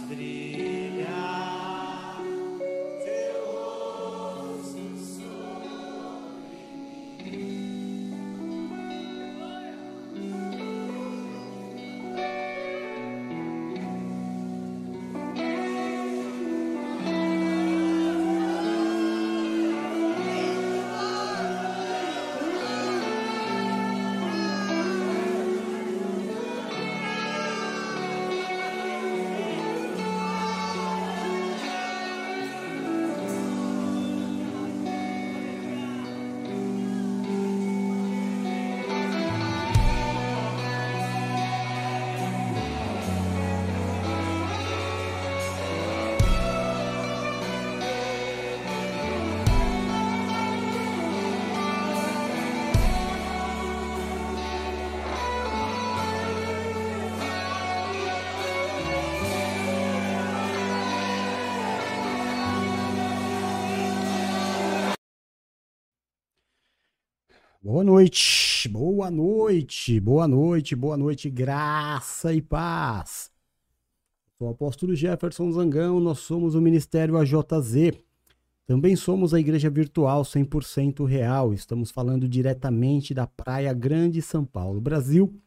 Vries. Boa noite, boa noite, boa noite, boa noite, graça e paz. Sou o apóstolo Jefferson Zangão, nós somos o Ministério AJZ. Também somos a Igreja Virtual 100% Real. Estamos falando diretamente da Praia Grande, São Paulo, Brasil,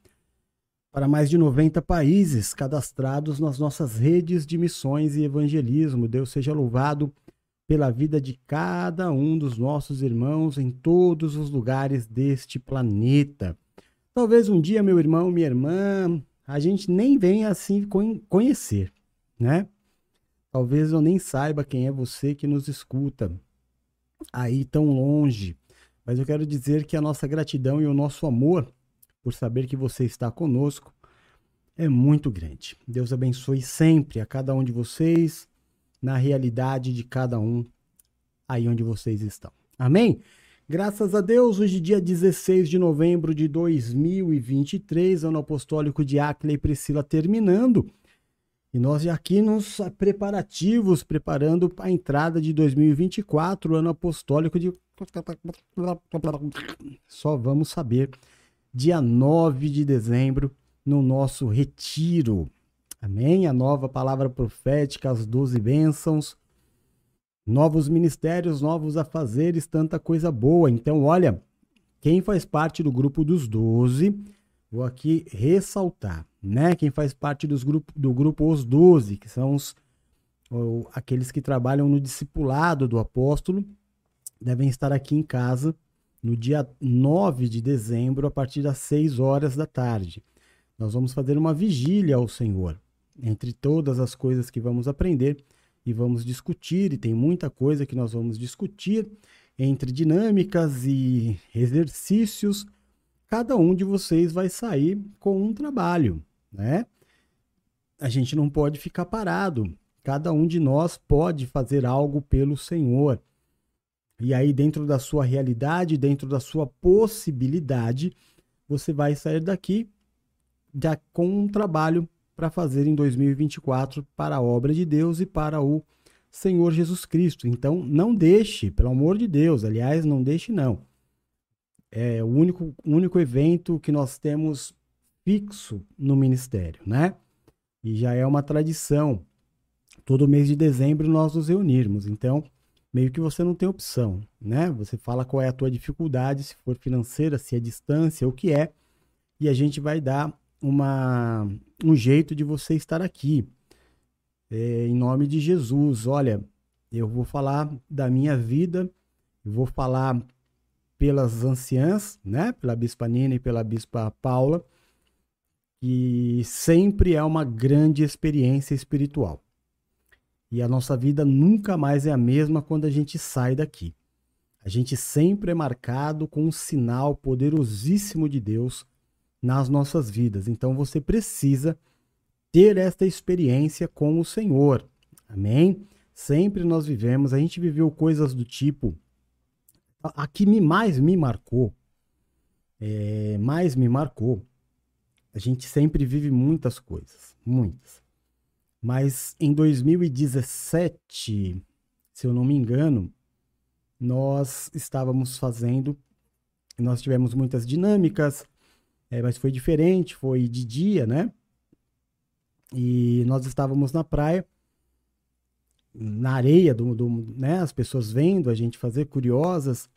para mais de 90 países cadastrados nas nossas redes de missões e evangelismo. Deus seja louvado pela vida de cada um dos nossos irmãos em todos os lugares deste planeta. Talvez um dia, meu irmão, minha irmã, a gente nem venha assim conhecer, né? Talvez eu nem saiba quem é você que nos escuta aí tão longe. Mas eu quero dizer que a nossa gratidão e o nosso amor por saber que você está conosco é muito grande. Deus abençoe sempre a cada um de vocês na realidade de cada um aí onde vocês estão. Amém? Graças a Deus, hoje, dia 16 de novembro de 2023, ano apostólico de Acla e Priscila terminando. E nós já aqui nos preparativos, preparando a entrada de 2024, ano apostólico de. Só vamos saber dia 9 de dezembro, no nosso retiro. Amém? A nova palavra profética, as doze bênçãos, novos ministérios, novos afazeres, tanta coisa boa. Então, olha, quem faz parte do grupo dos doze, vou aqui ressaltar, né? Quem faz parte dos grupo, do grupo Os Doze, que são os, ou, aqueles que trabalham no discipulado do apóstolo, devem estar aqui em casa no dia 9 de dezembro, a partir das 6 horas da tarde. Nós vamos fazer uma vigília ao Senhor entre todas as coisas que vamos aprender e vamos discutir, e tem muita coisa que nós vamos discutir entre dinâmicas e exercícios, cada um de vocês vai sair com um trabalho, né? A gente não pode ficar parado. Cada um de nós pode fazer algo pelo Senhor. E aí, dentro da sua realidade, dentro da sua possibilidade, você vai sair daqui já com um trabalho para fazer em 2024 para a obra de Deus e para o Senhor Jesus Cristo. Então, não deixe, pelo amor de Deus, aliás, não deixe não. É o único, único evento que nós temos fixo no ministério, né? E já é uma tradição. Todo mês de dezembro nós nos reunirmos. Então, meio que você não tem opção, né? Você fala qual é a tua dificuldade, se for financeira, se é distância, o que é, e a gente vai dar uma, um jeito de você estar aqui. É, em nome de Jesus, olha, eu vou falar da minha vida, vou falar pelas anciãs, né? Pela Bispa Nina e pela Bispa Paula, que sempre é uma grande experiência espiritual. E a nossa vida nunca mais é a mesma quando a gente sai daqui. A gente sempre é marcado com um sinal poderosíssimo de Deus nas nossas vidas. Então você precisa ter esta experiência com o Senhor. Amém? Sempre nós vivemos, a gente viveu coisas do tipo. A, que me, mais me marcou, é, mais me marcou. A gente sempre vive muitas coisas, muitas. Mas em 2017, se eu não me engano, nós estávamos fazendo, nós tivemos muitas dinâmicas, é, mas foi diferente, foi de dia, né? E nós estávamos na praia, na areia, do, do, né, as pessoas vendo a gente fazer, curiosas.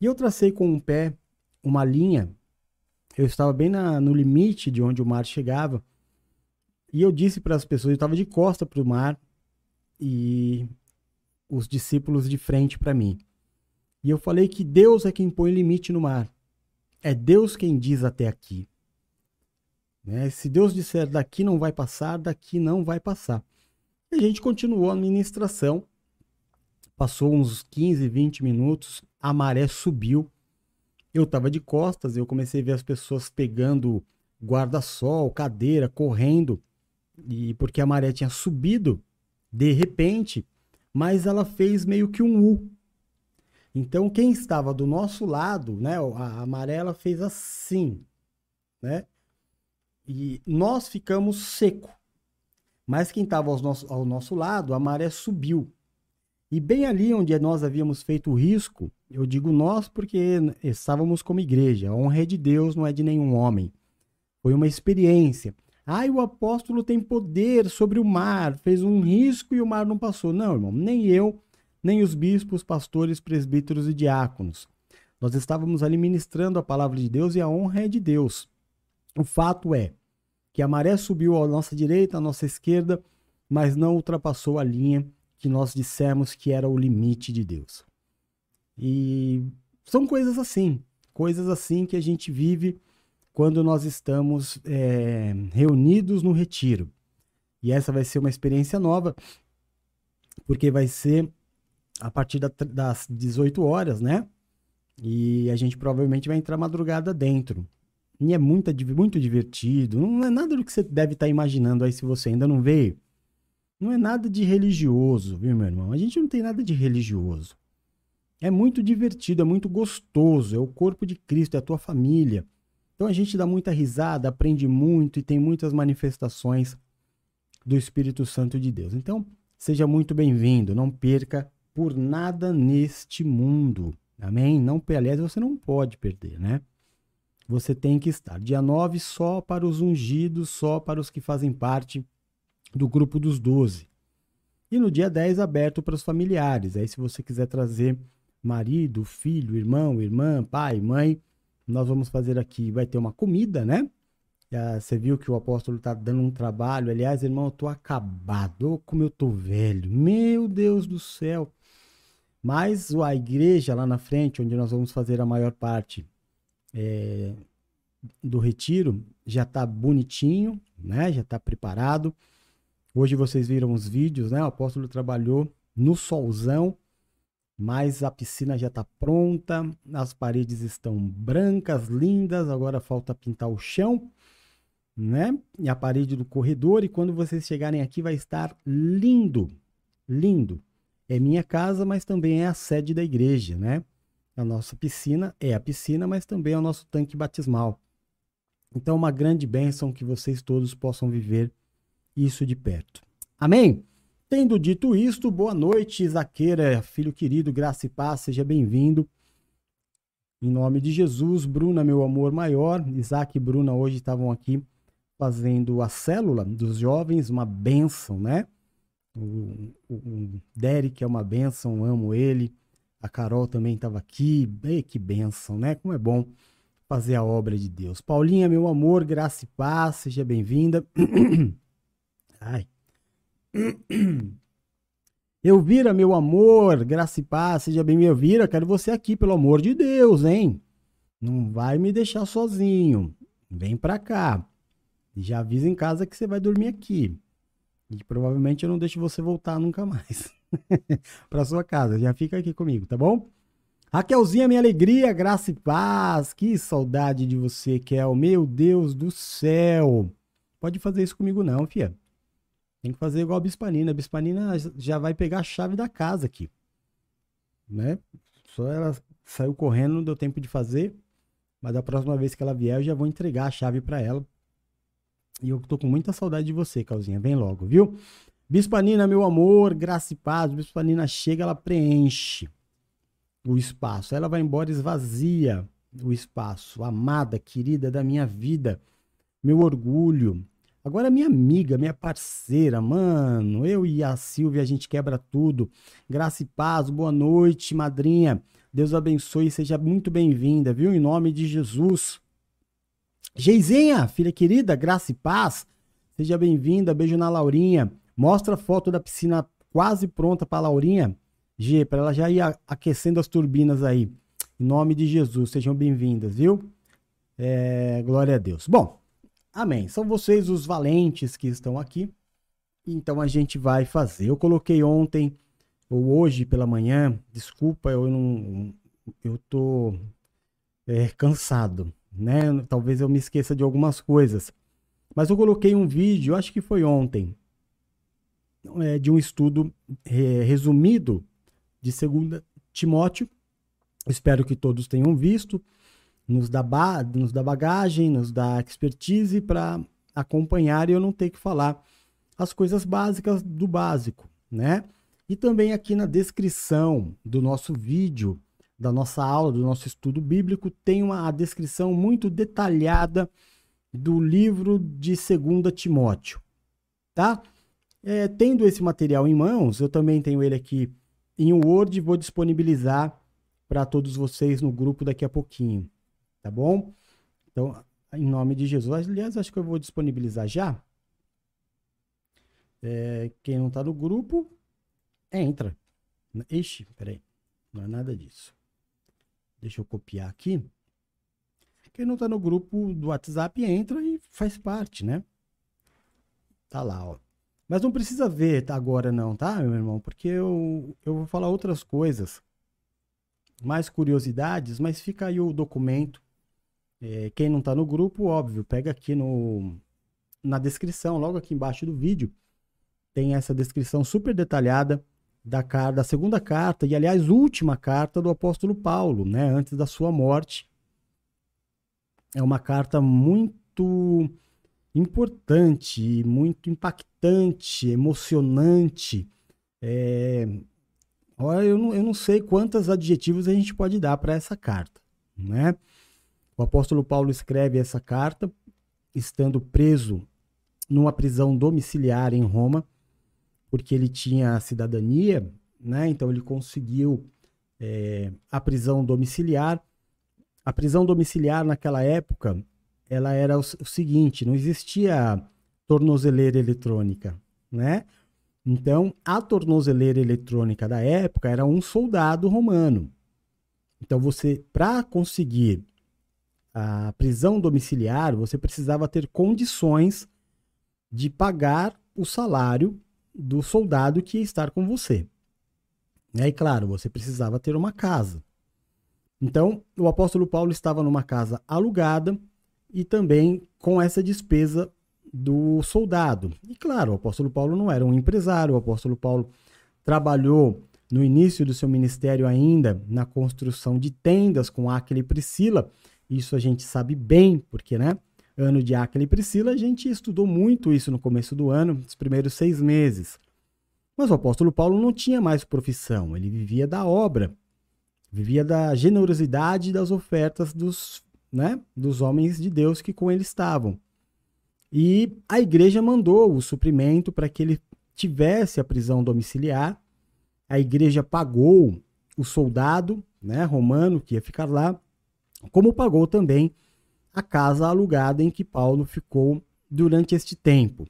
E eu tracei com um pé uma linha. Eu estava bem na, no limite de onde o mar chegava. E eu disse para as pessoas, eu estava de costa para o mar e os discípulos de frente para mim. E eu falei que Deus é quem põe limite no mar. É Deus quem diz até aqui. Né? Se Deus disser daqui não vai passar, daqui não vai passar. E a gente continuou a ministração. Passou uns 15, 20 minutos, a maré subiu. Eu estava de costas, eu comecei a ver as pessoas pegando guarda-sol, cadeira, correndo. E porque a maré tinha subido de repente, mas ela fez meio que um U. Então quem estava do nosso lado, né, a amarela fez assim, né? E nós ficamos seco. Mas quem estava ao nosso, ao nosso lado, a maré subiu. E bem ali onde nós havíamos feito o risco, eu digo nós porque estávamos como igreja. A honra é de Deus, não é de nenhum homem. Foi uma experiência. Ai, o apóstolo tem poder sobre o mar, fez um risco e o mar não passou. Não, irmão, nem eu, nem os bispos, pastores, presbíteros e diáconos. Nós estávamos ali ministrando a palavra de Deus e a honra é de Deus. O fato é que a maré subiu à nossa direita, à nossa esquerda, mas não ultrapassou a linha que nós dissemos que era o limite de Deus. E são coisas assim, coisas assim que a gente vive quando nós estamos é, reunidos no retiro. E essa vai ser uma experiência nova, porque vai ser a partir da, das 18 horas, né? E a gente provavelmente vai entrar madrugada dentro. E é muito, muito divertido. Não é nada do que você deve estar tá imaginando aí se você ainda não veio. Não é nada de religioso, viu, meu irmão? A gente não tem nada de religioso. É muito divertido, é muito gostoso. É o corpo de Cristo, é a tua família. Então a gente dá muita risada, aprende muito e tem muitas manifestações do Espírito Santo de Deus. Então, seja muito bem-vindo. Não perca por nada neste mundo. Amém? Não, aliás, você não pode perder, né? você tem que estar. Dia 9 só para os ungidos, só para os que fazem parte do grupo dos 12. E no dia 10 aberto para os familiares. Aí se você quiser trazer marido, filho, irmão, irmã, pai, mãe, nós vamos fazer aqui, vai ter uma comida, né? Você viu que o apóstolo está dando um trabalho. Aliás, irmão, eu tô acabado. Como eu tô velho. Meu Deus do céu. Mas a igreja lá na frente, onde nós vamos fazer a maior parte é, do retiro já está bonitinho, né? Já está preparado. Hoje vocês viram os vídeos, né? O apóstolo trabalhou no solzão, mas a piscina já está pronta, as paredes estão brancas, lindas. Agora falta pintar o chão, né? E a parede do corredor. E quando vocês chegarem aqui, vai estar lindo, lindo. É minha casa, mas também é a sede da igreja, né? A nossa piscina é a piscina, mas também é o nosso tanque batismal. Então, uma grande bênção que vocês todos possam viver isso de perto. Amém? Tendo dito isto, boa noite, Zaqueira, filho querido, graça e paz, seja bem-vindo. Em nome de Jesus, Bruna, meu amor maior, Isaac e Bruna hoje estavam aqui fazendo a célula dos jovens, uma bênção, né? O, o, o Derek é uma bênção, amo ele. A Carol também estava aqui. Ei, que bênção, né? Como é bom fazer a obra de Deus. Paulinha, meu amor, graça e paz, seja bem-vinda. Ai. Elvira, meu amor, graça e paz, seja bem-vinda. Elvira, quero você aqui, pelo amor de Deus, hein? Não vai me deixar sozinho. Vem pra cá. E já avisa em casa que você vai dormir aqui. E provavelmente eu não deixo você voltar nunca mais. para sua casa. Já fica aqui comigo, tá bom? Raquelzinha, minha alegria, graça e paz. Que saudade de você, Kel. Meu Deus do céu. Pode fazer isso comigo não, fia. Tem que fazer igual a Bispanina. A Bispanina já vai pegar a chave da casa aqui. Né? Só ela saiu correndo, não deu tempo de fazer. Mas da próxima vez que ela vier, eu já vou entregar a chave para ela. E eu tô com muita saudade de você, Calzinha. Vem logo, viu? Bispanina, meu amor, graça e paz. Bispanina chega, ela preenche o espaço. Ela vai embora, esvazia o espaço. Amada, querida da minha vida, meu orgulho, Agora, minha amiga, minha parceira, mano, eu e a Silvia, a gente quebra tudo. Graça e paz, boa noite, madrinha. Deus abençoe, seja muito bem-vinda, viu? Em nome de Jesus. Geizinha, filha querida, graça e paz, seja bem-vinda, beijo na Laurinha. Mostra a foto da piscina quase pronta para Laurinha. G, para ela já ir aquecendo as turbinas aí. Em nome de Jesus, sejam bem-vindas, viu? É, glória a Deus. Bom, Amém. São vocês os valentes que estão aqui. Então a gente vai fazer. Eu coloquei ontem ou hoje pela manhã, desculpa, eu não eu tô é, cansado, né? Talvez eu me esqueça de algumas coisas. Mas eu coloquei um vídeo, acho que foi ontem, é, de um estudo é, resumido de segunda Timóteo. Espero que todos tenham visto nos dá, nos dá bagagem, nos dá expertise para acompanhar e eu não ter que falar as coisas básicas do básico, né? E também aqui na descrição do nosso vídeo, da nossa aula, do nosso estudo bíblico, tem uma a descrição muito detalhada do livro de 2 Timóteo, tá? É, tendo esse material em mãos, eu também tenho ele aqui em Word vou disponibilizar para todos vocês no grupo daqui a pouquinho tá bom? Então, em nome de Jesus. Aliás, acho que eu vou disponibilizar já. É, quem não está no grupo, entra. Ixi, peraí. Não é nada disso. Deixa eu copiar aqui. Quem não está no grupo do WhatsApp entra e faz parte, né? Tá lá, ó. Mas não precisa ver agora não, tá, meu irmão? Porque eu, eu vou falar outras coisas. Mais curiosidades, mas fica aí o documento é, quem não está no grupo, óbvio, pega aqui no, na descrição, logo aqui embaixo do vídeo, tem essa descrição super detalhada da, da segunda carta, e aliás, última carta do apóstolo Paulo, né, antes da sua morte. É uma carta muito importante, muito impactante, emocionante. É... Olha, eu não, eu não sei quantos adjetivos a gente pode dar para essa carta, né? O apóstolo Paulo escreve essa carta estando preso numa prisão domiciliar em Roma, porque ele tinha a cidadania, né? Então ele conseguiu é, a prisão domiciliar. A prisão domiciliar naquela época, ela era o, o seguinte: não existia tornozeleira eletrônica, né? Então, a tornozeleira eletrônica da época era um soldado romano. Então, você, para conseguir a prisão domiciliar, você precisava ter condições de pagar o salário do soldado que ia estar com você. E aí, claro, você precisava ter uma casa. Então, o apóstolo Paulo estava numa casa alugada e também com essa despesa do soldado. E claro, o apóstolo Paulo não era um empresário, o apóstolo Paulo trabalhou no início do seu ministério ainda na construção de tendas com Aquila e Priscila, isso a gente sabe bem, porque, né? Ano de Aquila e Priscila, a gente estudou muito isso no começo do ano, nos primeiros seis meses. Mas o apóstolo Paulo não tinha mais profissão, ele vivia da obra, vivia da generosidade das ofertas dos, né, dos homens de Deus que com ele estavam. E a igreja mandou o suprimento para que ele tivesse a prisão domiciliar. A igreja pagou o soldado né, romano que ia ficar lá como pagou também a casa alugada em que Paulo ficou durante este tempo.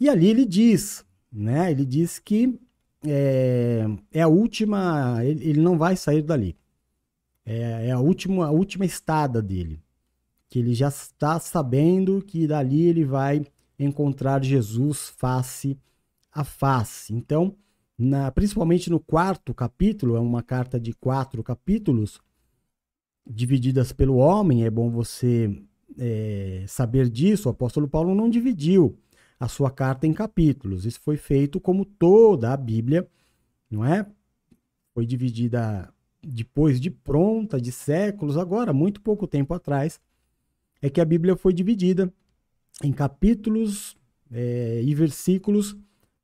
E ali ele diz, né? Ele diz que é, é a última, ele, ele, não vai sair dali. É, é, a última, a última estada dele, que ele já está sabendo que dali ele vai encontrar Jesus face a face. Então, na, principalmente no quarto capítulo, é uma carta de quatro capítulos, divididas pelo homem, é bom você é, saber disso. O apóstolo Paulo não dividiu a sua carta em capítulos. Isso foi feito como toda a Bíblia, não é? Foi dividida depois de pronta, de séculos, agora, muito pouco tempo atrás, é que a Bíblia foi dividida em capítulos é, e versículos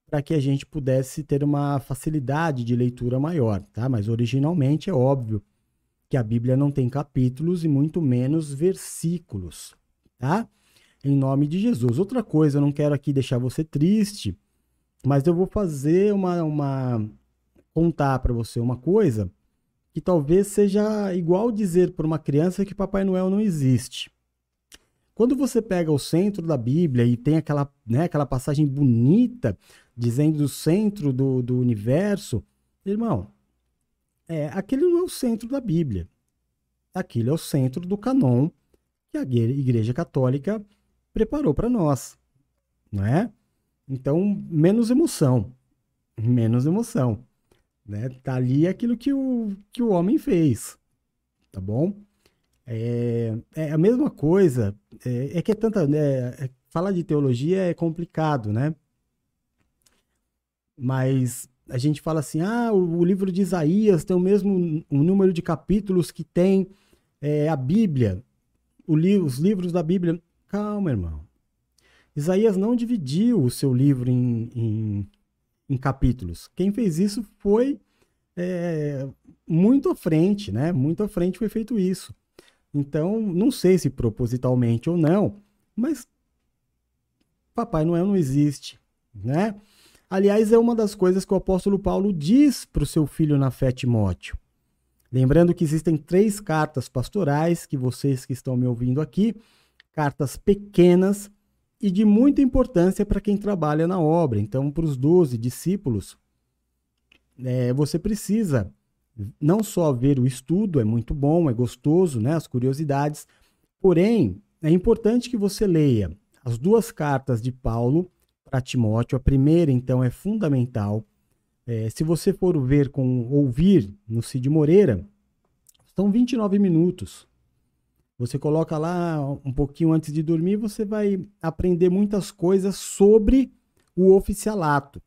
para que a gente pudesse ter uma facilidade de leitura maior, tá? Mas originalmente é óbvio que a Bíblia não tem capítulos e muito menos versículos, tá? em nome de Jesus. Outra coisa, eu não quero aqui deixar você triste, mas eu vou fazer uma, uma contar para você uma coisa que talvez seja igual dizer para uma criança que Papai Noel não existe. Quando você pega o centro da Bíblia e tem aquela, né, aquela passagem bonita dizendo do centro do, do universo, irmão, é, aquele não é o centro da Bíblia. Aquilo é o centro do canon que a Igreja Católica preparou para nós, não é? Então, menos emoção, menos emoção, né? Tá ali aquilo que o, que o homem fez, tá bom? É, é a mesma coisa, é, é que é tanta, né? É, falar de teologia é complicado, né? Mas a gente fala assim, ah, o, livro de Isaías tem o mesmo o número de capítulos que tem é, a Bíblia, li, os livros da Bíblia. Calma, irmão. Isaías não dividiu o seu livro em, em, em capítulos. Quem fez isso foi é, muito à frente, né? Muito à frente foi feito isso. Então, não sei se propositalmente ou não, mas Papai Noel não existe, né? Aliás, é uma das coisas que o apóstolo Paulo diz para o seu filho na fé Timóteo. Lembrando que existem três cartas pastorais que vocês que estão me ouvindo aqui, cartas pequenas e de muita importância para quem trabalha na obra. Então, para os doze discípulos, é, você precisa não só ver o estudo, é muito bom, é gostoso, né, as curiosidades, porém, é importante que você leia as duas cartas de Paulo para Timóteo. A primeira, então, é fundamental. É, se você for ver com ouvir no Cid Moreira, são 29 minutos. Você coloca lá um pouquinho antes de dormir, você vai aprender muitas coisas sobre o oficialato.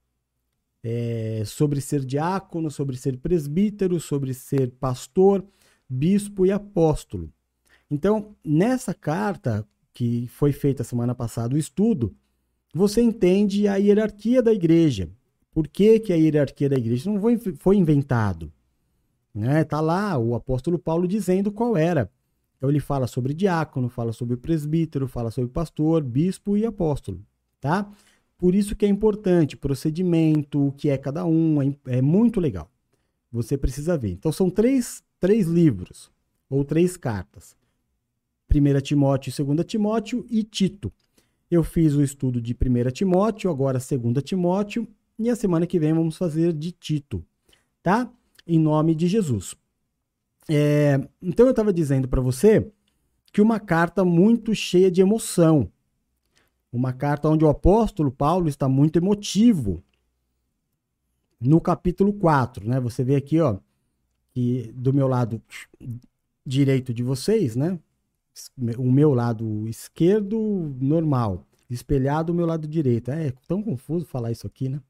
É, sobre ser diácono, sobre ser presbítero, sobre ser pastor, bispo e apóstolo. Então, nessa carta que foi feita semana passada, o estudo, você entende a hierarquia da igreja. Por que, que a hierarquia da igreja não foi, foi inventado? Né? Tá lá o apóstolo Paulo dizendo qual era. Então ele fala sobre diácono, fala sobre presbítero, fala sobre pastor, bispo e apóstolo, tá? Por isso que é importante procedimento, o que é cada um, é, é muito legal. Você precisa ver. Então são três, três livros ou três cartas. 1 Timóteo, 2 Timóteo e Tito. Eu fiz o estudo de 1 Timóteo, agora 2 Timóteo, e a semana que vem vamos fazer de Tito, tá? Em nome de Jesus. É, então eu estava dizendo para você que uma carta muito cheia de emoção, uma carta onde o apóstolo Paulo está muito emotivo. No capítulo 4, né? Você vê aqui, ó, que do meu lado direito de vocês, né? O meu lado esquerdo normal, espelhado o meu lado direito. É tão confuso falar isso aqui, né?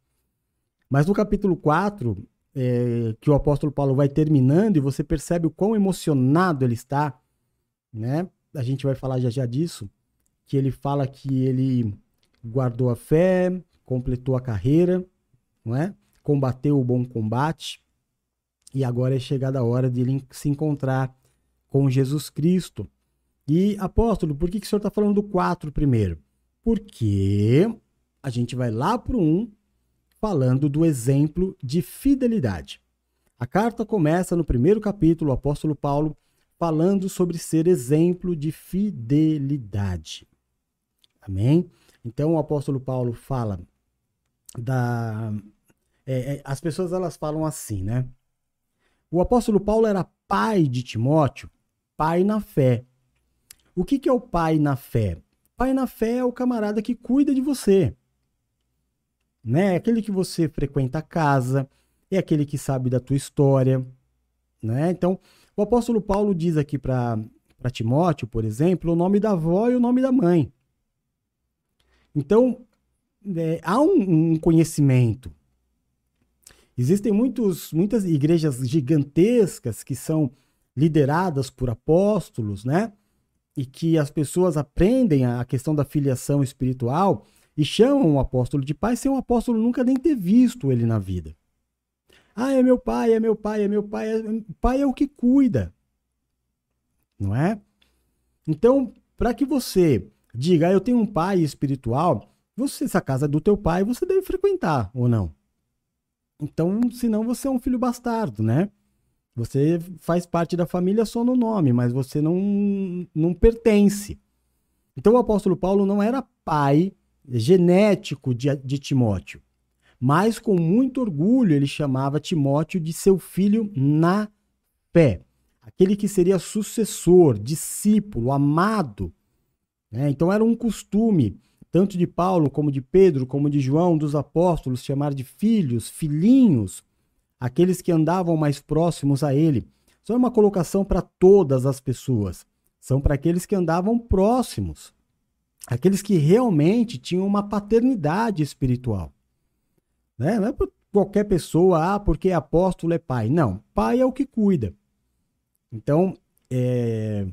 Mas no capítulo 4, é, que o apóstolo Paulo vai terminando e você percebe o quão emocionado ele está, né? A gente vai falar já já disso, que ele fala que ele guardou a fé, completou a carreira, não é? Combateu o bom combate e agora é chegada a hora de ele se encontrar com Jesus Cristo. E, apóstolo, por que, que o senhor está falando do 4 primeiro? Porque a gente vai lá para o 1 falando do exemplo de fidelidade. A carta começa no primeiro capítulo, o apóstolo Paulo falando sobre ser exemplo de fidelidade. Amém? Então o apóstolo Paulo fala da. É, é, as pessoas elas falam assim, né? O apóstolo Paulo era pai de Timóteo, pai na fé. O que, que é o pai na fé? Pai na fé é o camarada que cuida de você. Né? É aquele que você frequenta a casa, é aquele que sabe da tua história. Né? Então, o apóstolo Paulo diz aqui para Timóteo, por exemplo, o nome da avó e o nome da mãe. Então, é, há um, um, conhecimento. Existem muitos, muitas igrejas gigantescas que são lideradas por apóstolos, né? E que as pessoas aprendem a questão da filiação espiritual e chamam o apóstolo de pai sem o apóstolo nunca nem ter visto ele na vida. Ah, é meu pai, é meu pai, é meu pai. É... Pai é o que cuida. Não é? Então, para que você diga, ah, eu tenho um pai espiritual, você, se a casa é do teu pai, você deve frequentar ou não. Então, senão você é um filho bastardo, né? Você faz parte da família só no nome, mas você não, não pertence. Então, o apóstolo Paulo não era pai genético de, de Timóteo, mas com muito orgulho ele chamava Timóteo de seu filho na fé, aquele que seria sucessor, discípulo, amado. Né? Então, era um costume tanto de Paulo como de Pedro, como de João, dos apóstolos, chamar de filhos, filhinhos, aqueles que andavam mais próximos a ele. Isso é uma colocação para todas as pessoas. São para aqueles que andavam próximos, aqueles que realmente tinham uma paternidade espiritual. Né? Não é por qualquer pessoa, ah, porque apóstolo é pai. Não, pai é o que cuida. Então, é,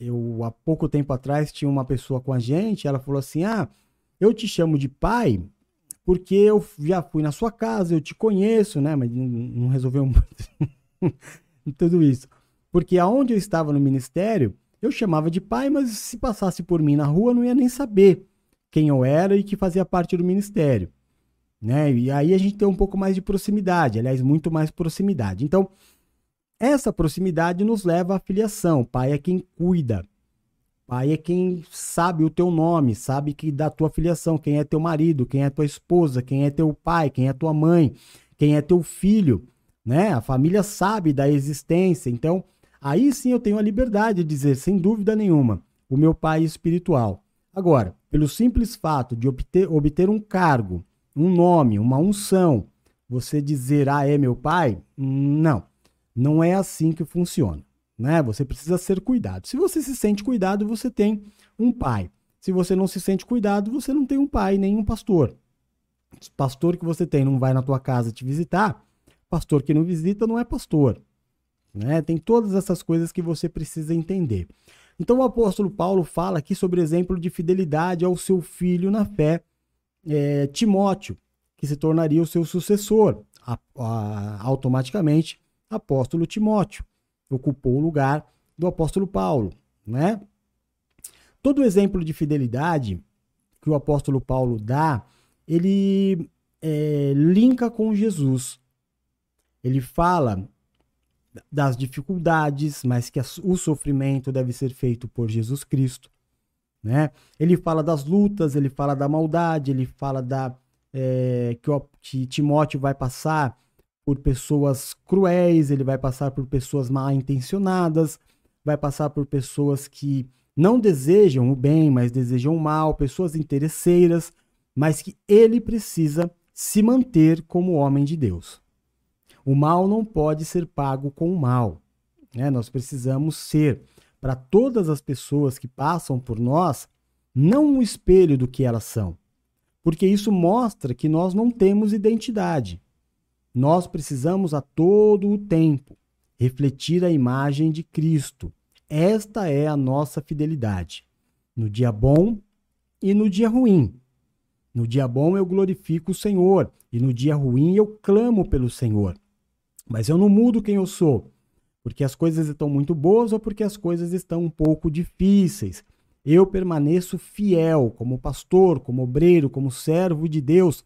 eu há pouco tempo atrás tinha uma pessoa com a gente, ela falou assim: "Ah, eu te chamo de pai porque eu já fui na sua casa, eu te conheço, né, mas não resolveu tudo isso. Porque aonde eu estava no ministério, eu chamava de pai, mas se passasse por mim na rua, não ia nem saber quem eu era e que fazia parte do ministério. Né? E aí a gente tem um pouco mais de proximidade, aliás, muito mais proximidade. Então, essa proximidade nos leva à filiação. Pai é quem cuida. Pai é quem sabe o teu nome, sabe que da tua filiação, quem é teu marido, quem é tua esposa, quem é teu pai, quem é tua mãe, quem é teu filho, né? A família sabe da existência. Então, aí sim eu tenho a liberdade de dizer, sem dúvida nenhuma, o meu pai espiritual. Agora, pelo simples fato de obter, obter um cargo, um nome, uma unção, você dizer, ah, é meu pai? Não. Não é assim que funciona. Né? Você precisa ser cuidado. Se você se sente cuidado, você tem um pai. Se você não se sente cuidado, você não tem um pai, nem um pastor. Pastor que você tem não vai na tua casa te visitar, pastor que não visita não é pastor. Né? Tem todas essas coisas que você precisa entender. Então o apóstolo Paulo fala aqui sobre exemplo de fidelidade ao seu filho na fé, é, Timóteo, que se tornaria o seu sucessor a, a, automaticamente apóstolo Timóteo, ocupou o lugar do apóstolo Paulo, né? Todo exemplo de fidelidade que o apóstolo Paulo dá, ele é, linka com Jesus. Ele fala das dificuldades, mas que o sofrimento deve ser feito por Jesus Cristo. Né? Ele fala das lutas, ele fala da maldade, ele fala da é, que, o, que Timóteo vai passar por pessoas cruéis, ele vai passar por pessoas mal intencionadas, vai passar por pessoas que não desejam o bem, mas desejam o mal, pessoas interesseiras, mas que ele precisa se manter como homem de Deus. O mal não pode ser pago com o mal. Né? Nós precisamos ser, para todas as pessoas que passam por nós, não um espelho do que elas são, porque isso mostra que nós não temos identidade. Nós precisamos a todo o tempo refletir a imagem de Cristo. Esta é a nossa fidelidade. No dia bom e no dia ruim. No dia bom eu glorifico o Senhor e no dia ruim eu clamo pelo Senhor. Mas eu não mudo quem eu sou, porque as coisas estão muito boas ou porque as coisas estão um pouco difíceis. Eu permaneço fiel como pastor, como obreiro, como servo de Deus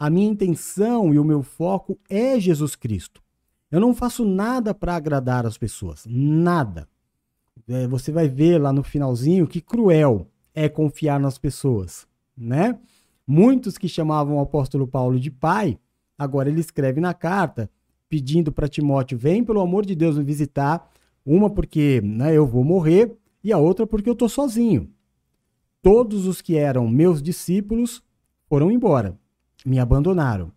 a minha intenção e o meu foco é Jesus Cristo. Eu não faço nada para agradar as pessoas, nada. É, você vai ver lá no finalzinho que cruel é confiar nas pessoas, né? Muitos que chamavam o apóstolo Paulo de pai, agora ele escreve na carta pedindo para Timóteo: vem pelo amor de Deus me visitar. Uma porque né, eu vou morrer e a outra porque eu estou sozinho. Todos os que eram meus discípulos foram embora me abandonaram.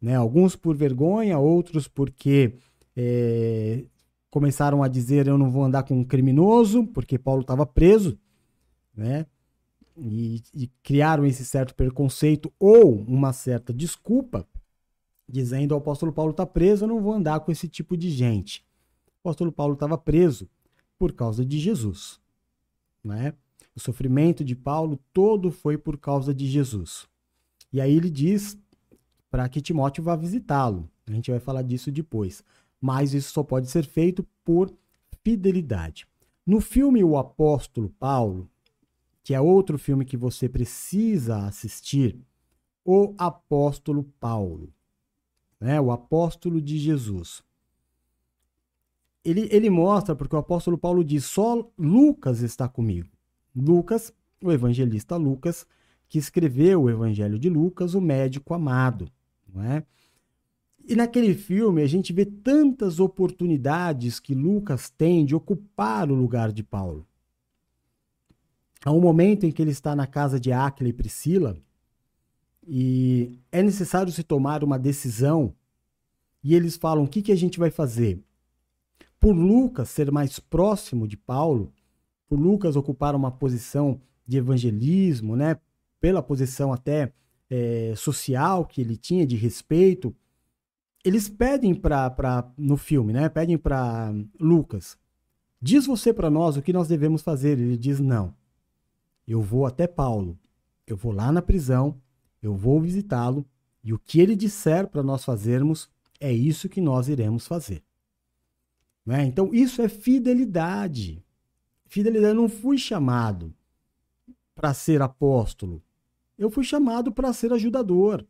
Né? Alguns por vergonha, outros porque é, começaram a dizer eu não vou andar com um criminoso, porque Paulo estava preso, né? E, e, criaram esse certo preconceito ou uma certa desculpa, dizendo o apóstolo Paulo está preso, eu não vou andar com esse tipo de gente. O apóstolo Paulo estava preso por causa de Jesus, né? O sofrimento de Paulo todo foi por causa de Jesus. E aí ele diz para que Timóteo vá visitá-lo. A gente vai falar disso depois. Mas isso só pode ser feito por fidelidade. No filme O Apóstolo Paulo, que é outro filme que você precisa assistir, O Apóstolo Paulo, né? O Apóstolo de Jesus. Ele, ele mostra, porque o apóstolo Paulo diz: só Lucas está comigo. Lucas, o evangelista Lucas, que escreveu o Evangelho de Lucas, o médico amado, não é? E naquele filme a gente vê tantas oportunidades que Lucas tem de ocupar o lugar de Paulo. Há um momento em que ele está na casa de Áquila e Priscila e é necessário se tomar uma decisão e eles falam: o que, que a gente vai fazer? Por Lucas ser mais próximo de Paulo, por Lucas ocupar uma posição de evangelismo, né? Pela posição até é, social que ele tinha de respeito, eles pedem para no filme, né? Pedem para Lucas, diz você para nós o que nós devemos fazer. Ele diz não. Eu vou até Paulo. Eu vou lá na prisão, eu vou visitá-lo e o que ele disser para nós fazermos é isso que nós iremos fazer. Né? Então isso é fidelidade. Fidelidade. Eu não fui chamado para ser apóstolo eu fui chamado para ser ajudador.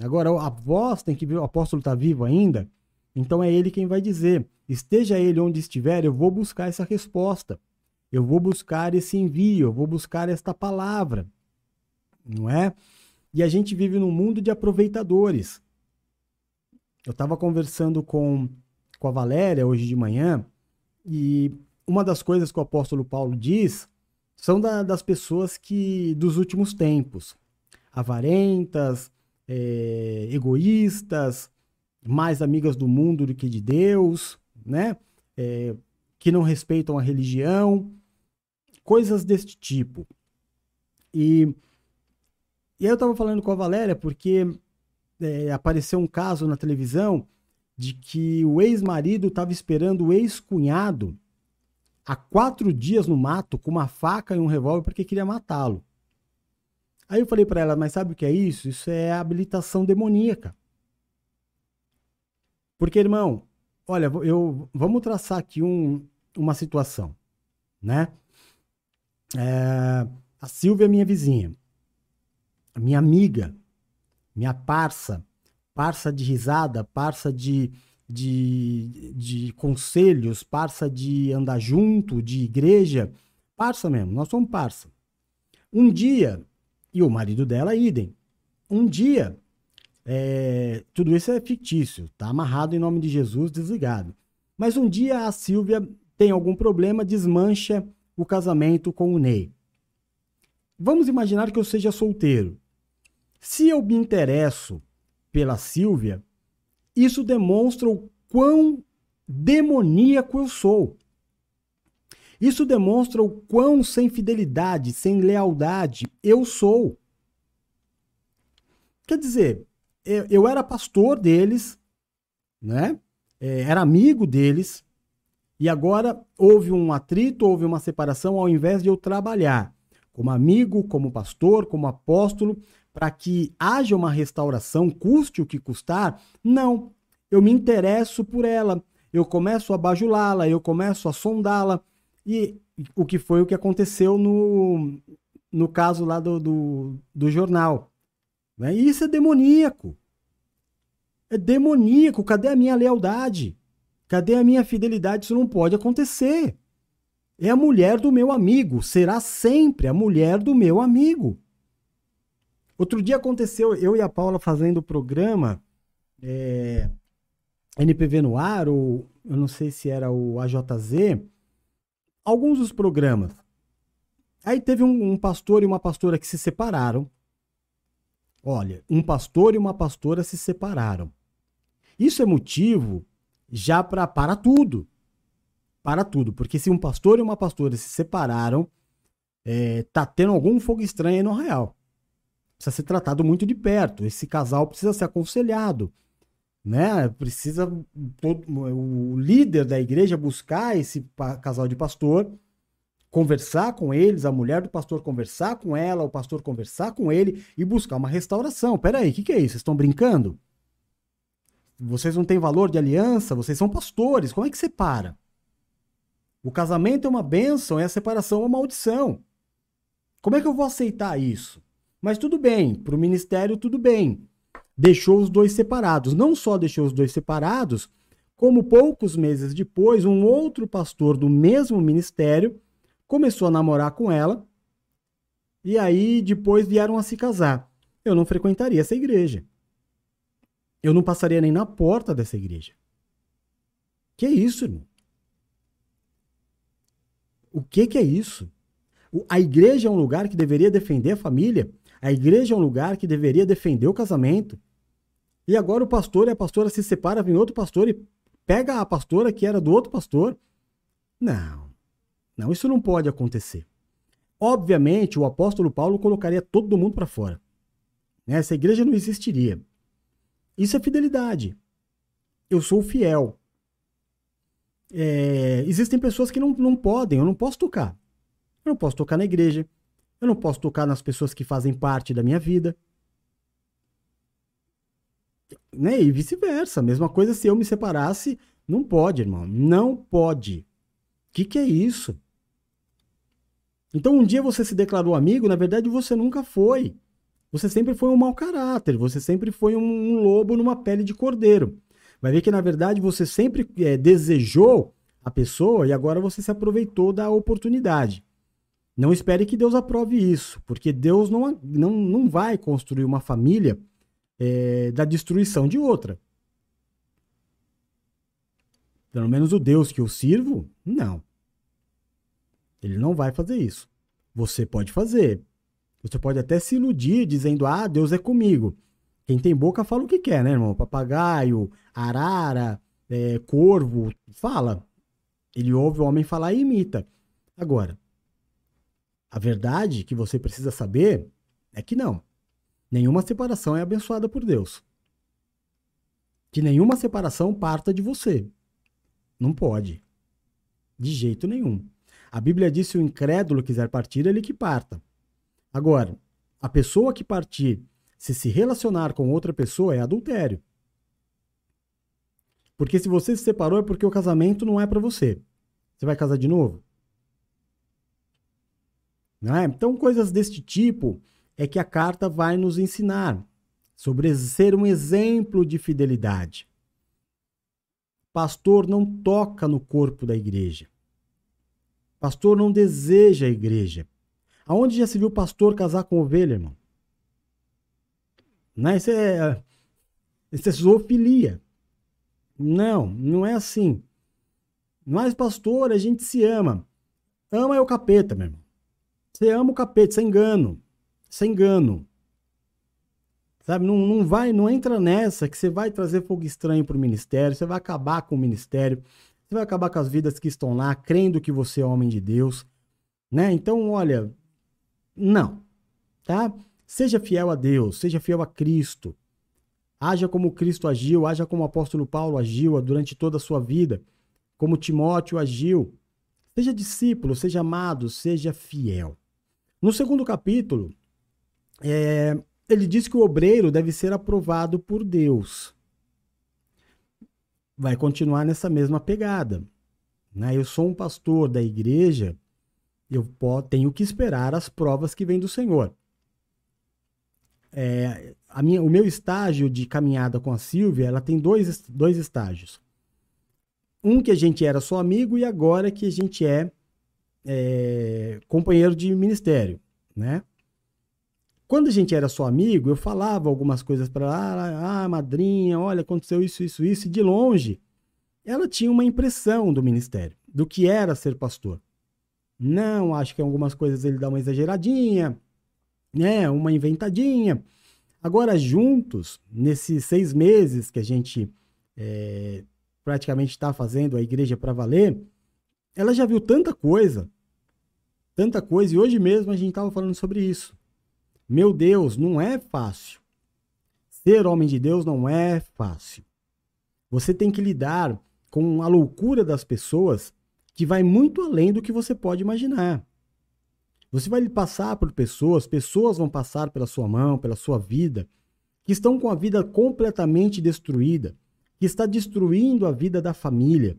Agora, a voz tem que ver, o apóstolo está vivo ainda, então é ele quem vai dizer: esteja ele onde estiver, eu vou buscar essa resposta, eu vou buscar esse envio, eu vou buscar esta palavra, não é? E a gente vive num mundo de aproveitadores. Eu estava conversando com, com a Valéria hoje de manhã, e uma das coisas que o apóstolo Paulo diz são da, das pessoas que dos últimos tempos, avarentas, é, egoístas, mais amigas do mundo do que de Deus, né? É, que não respeitam a religião, coisas deste tipo. E, e eu estava falando com a Valéria porque é, apareceu um caso na televisão de que o ex-marido estava esperando o ex-cunhado há quatro dias no mato com uma faca e um revólver porque queria matá-lo. Aí eu falei para ela, mas sabe o que é isso? Isso é habilitação demoníaca. Porque, irmão, olha, eu vamos traçar aqui um, uma situação, né? É, a Silvia é minha vizinha, minha amiga, minha parça, parça de risada, parça de, de, de conselhos, parça de andar junto, de igreja, parça mesmo, nós somos parça. Um dia, e o marido dela, idem, um dia, é, tudo isso é fictício, tá amarrado em nome de Jesus, desligado. Mas um dia a Silvia tem algum problema, desmancha o casamento com o Ney. Vamos imaginar que eu seja solteiro. Se eu me interesso pela Silvia, isso demonstra o quão demoníaco eu sou. Isso demonstra o quão sem fidelidade, sem lealdade eu sou. Quer dizer, eu, era pastor deles, né? É, era amigo deles, e agora houve um atrito, houve uma separação, ao invés de eu trabalhar como amigo, como pastor, como apóstolo, para que haja uma restauração, custe o que custar, não. Eu me interesso por ela, eu começo a bajulá-la, eu começo a sondá-la, e o que foi o que aconteceu no, no caso lá do, do, do jornal. Né? Isso é demoníaco. É demoníaco. Cadê a minha lealdade? Cadê a minha fidelidade? Isso não pode acontecer. É a mulher do meu amigo. Será sempre a mulher do meu amigo. Outro dia aconteceu, eu e a Paula fazendo o programa é, NPV no ar, ou eu não sei se era o AJZ, alguns dos programas. Aí teve um, um pastor e uma pastora que se separaram. Olha, um pastor e uma pastora se separaram. Isso é motivo já para para tudo. Para tudo. Porque se um pastor e uma pastora se separaram, é, tá tendo algum fogo estranho aí no real precisa ser tratado muito de perto. Esse casal precisa ser aconselhado, né? Precisa todo, o líder da igreja buscar esse casal de pastor, conversar com eles, a mulher do pastor conversar com ela, o pastor conversar com ele e buscar uma restauração. Peraí, o que, que é isso? Vocês estão brincando? Vocês não têm valor de aliança? Vocês são pastores. Como é que separa? O casamento é uma bênção e a separação é uma maldição. Como é que eu vou aceitar isso? Mas tudo bem, para o ministério tudo bem. Deixou os dois separados. Não só deixou os dois separados, como poucos meses depois, um outro pastor do mesmo ministério começou a namorar com ela. E aí depois vieram a se casar. Eu não frequentaria essa igreja. Eu não passaria nem na porta dessa igreja. Que isso, irmão? O que, que é isso? A igreja é um lugar que deveria defender a família. A igreja é um lugar que deveria defender o casamento. E agora o pastor e a pastora se separam, vem outro pastor e pega a pastora que era do outro pastor. Não, não, isso não pode acontecer. Obviamente, o apóstolo Paulo colocaria todo mundo para fora. Essa igreja não existiria. Isso é fidelidade. Eu sou fiel. É, existem pessoas que não, não podem, eu não posso tocar. Eu não posso tocar na igreja. Eu não posso tocar nas pessoas que fazem parte da minha vida. Né? E vice-versa. Mesma coisa se eu me separasse. Não pode, irmão. Não pode. O que, que é isso? Então, um dia você se declarou amigo, na verdade você nunca foi. Você sempre foi um mau caráter, você sempre foi um, um lobo numa pele de cordeiro. Vai ver que, na verdade, você sempre é, desejou a pessoa e agora você se aproveitou da oportunidade. Não espere que Deus aprove isso, porque Deus não, não, não vai construir uma família é, da destruição de outra. Pelo menos o Deus que eu sirvo, não. Ele não vai fazer isso. Você pode fazer. Você pode até se iludir dizendo: Ah, Deus é comigo. Quem tem boca fala o que quer, né, irmão? Papagaio, arara, é, corvo, fala. Ele ouve o homem falar e imita. Agora, a verdade que você precisa saber é que não. Nenhuma separação é abençoada por Deus. Que nenhuma separação parta de você. Não pode. De jeito nenhum. A Bíblia diz: se o incrédulo quiser partir, ele que parta. Agora, a pessoa que partir, se se relacionar com outra pessoa, é adultério. Porque se você se separou é porque o casamento não é para você. Você vai casar de novo? É? Então, coisas deste tipo é que a carta vai nos ensinar sobre ser um exemplo de fidelidade. Pastor não toca no corpo da igreja. Pastor não deseja a igreja. Aonde já se viu pastor casar com ovelha, irmão? Não, isso é, isso é zoofilia. Não, não é assim. Mas, pastor, a gente se ama. Ama é o capeta, meu irmão. Você ama o capeta, isso é engano. Isso é engano. Sabe, não, não vai, não entra nessa que você vai trazer fogo estranho para o ministério, você vai acabar com o ministério, você vai acabar com as vidas que estão lá, crendo que você é homem de Deus, né? Então, olha, não, tá? Seja fiel a Deus, seja fiel a Cristo. Haja como Cristo agiu, haja como o apóstolo Paulo agiu durante toda a sua vida, como Timóteo agiu. Seja discípulo, seja amado, seja fiel. No segundo capítulo, é, ele diz que o obreiro deve ser aprovado por Deus vai continuar nessa mesma pegada. Né? Eu sou um pastor da igreja, eu tenho que esperar as provas que vêm do Senhor. É, a minha, o meu estágio de caminhada com a Silvia, ela tem dois, dois estágios. Um que a gente era só amigo e agora que a gente é, é companheiro de ministério, né? Quando a gente era só amigo, eu falava algumas coisas para ela, ah, madrinha, olha, aconteceu isso, isso, isso, e de longe ela tinha uma impressão do ministério, do que era ser pastor. Não, acho que algumas coisas ele dá uma exageradinha, né, uma inventadinha. Agora, juntos, nesses seis meses que a gente é, praticamente está fazendo a igreja para valer, ela já viu tanta coisa, tanta coisa, e hoje mesmo a gente estava falando sobre isso. Meu Deus, não é fácil. Ser homem de Deus não é fácil. Você tem que lidar com a loucura das pessoas que vai muito além do que você pode imaginar. Você vai passar por pessoas, pessoas vão passar pela sua mão, pela sua vida, que estão com a vida completamente destruída, que está destruindo a vida da família.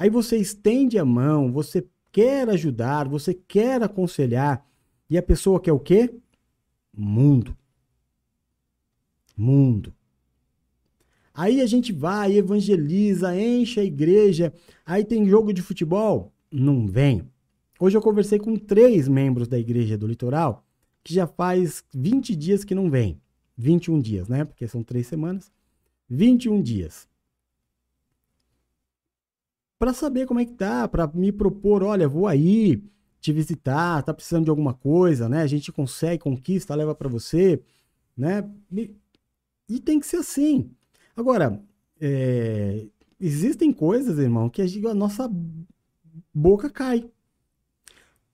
Aí você estende a mão, você quer ajudar, você quer aconselhar, E a pessoa quer o quê? Mundo. Mundo. Aí a gente vai, evangeliza, enche a igreja, aí tem jogo de futebol? Não vem. Hoje eu conversei com três membros da igreja do litoral que já faz 20 dias que não vem. 21 dias, né? Porque são três semanas. 21 dias. Para saber como é que tá, para me propor, olha, vou aí te visitar, tá precisando de alguma coisa, né? A gente consegue, conquista, leva para você, né? E tem que ser assim. Agora, é, existem coisas, irmão, que a, nossa boca cai.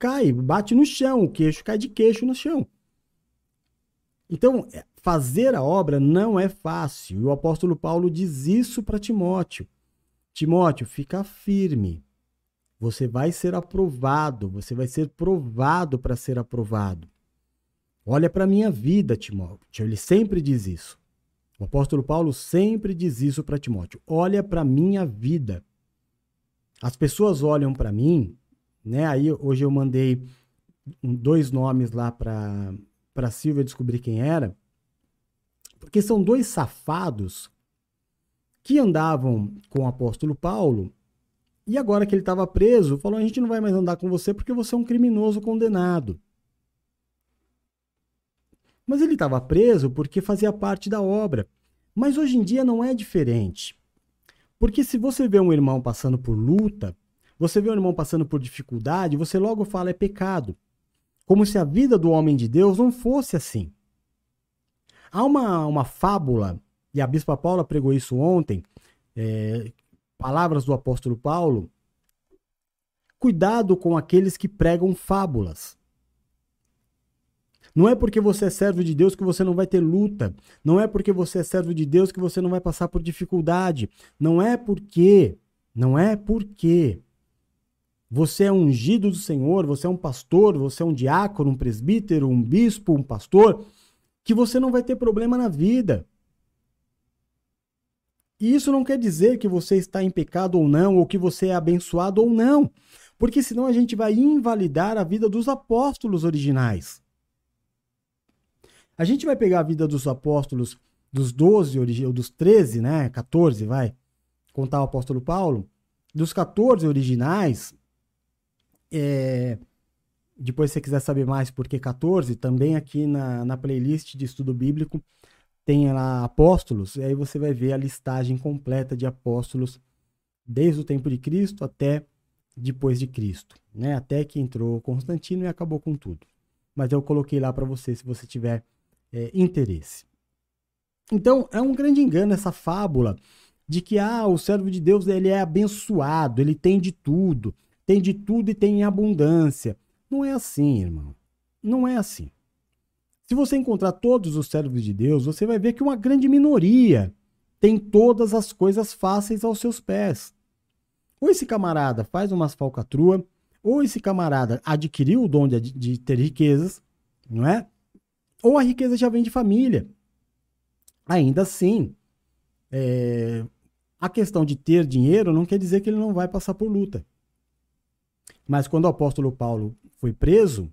Cai, bate no chão, o queixo cai de queixo no chão. Então, é, fazer a obra não é fácil. E o apóstolo Paulo diz isso para Timóteo. Timóteo, fica firme. Você vai ser aprovado, você vai ser provado para ser aprovado. Olha para a minha vida, Timóteo. Ele sempre diz isso. O apóstolo Paulo sempre diz isso para Timóteo: olha para minha vida. As pessoas olham para mim, né? Aí hoje eu mandei dois nomes lá para para Silvia descobrir quem era, porque são dois safados que andavam com o apóstolo Paulo e agora que ele estava preso, falou: a gente não vai mais andar com você porque você é um criminoso condenado. Mas ele estava preso porque fazia parte da obra. Mas hoje em dia não é diferente. Porque se você vê um irmão passando por luta, você vê um irmão passando por dificuldade, você logo fala é pecado. Como se a vida do homem de Deus não fosse assim. Há uma, uma fábula, e a Bispa Paula pregou isso ontem, é, palavras do apóstolo Paulo. Cuidado com aqueles que pregam fábulas. Não é porque você é servo de Deus que você não vai ter luta. Não é porque você é servo de Deus que você não vai passar por dificuldade. Não é porque, não é porque você é ungido do Senhor, você é um pastor, você é um diácono, um presbítero, um bispo, um pastor, que você não vai ter problema na vida. E isso não quer dizer que você está em pecado ou não, ou que você é abençoado ou não, porque senão a gente vai invalidar a vida dos apóstolos originais. A gente vai pegar a vida dos apóstolos dos 12, ou dos 13, né? 14, vai, contar o apóstolo Paulo. Dos 14 originais, é, depois se você quiser saber mais por que 14, também aqui na, na playlist de estudo bíblico tem lá apóstolos, e aí você vai ver a listagem completa de apóstolos desde o tempo de Cristo até depois de Cristo, né? Até que entrou Constantino e acabou com tudo. Mas eu coloquei lá para você se você tiver é, interesse. Então, é um grande engano essa fábula de que ah, o servo de Deus ele é abençoado, ele tem de tudo, tem de tudo e tem em abundância. Não é assim, irmão. Não é assim. Se você encontrar todos os servos de Deus, você vai ver que uma grande minoria tem todas as coisas fáceis aos seus pés. Ou esse camarada faz umas falcatrua, ou esse camarada adquiriu o dom de, de ter riquezas, não é? Ou a riqueza já vem de família. Ainda assim, é, a questão de ter dinheiro não quer dizer que ele não vai passar por luta. Mas quando o apóstolo Paulo foi preso,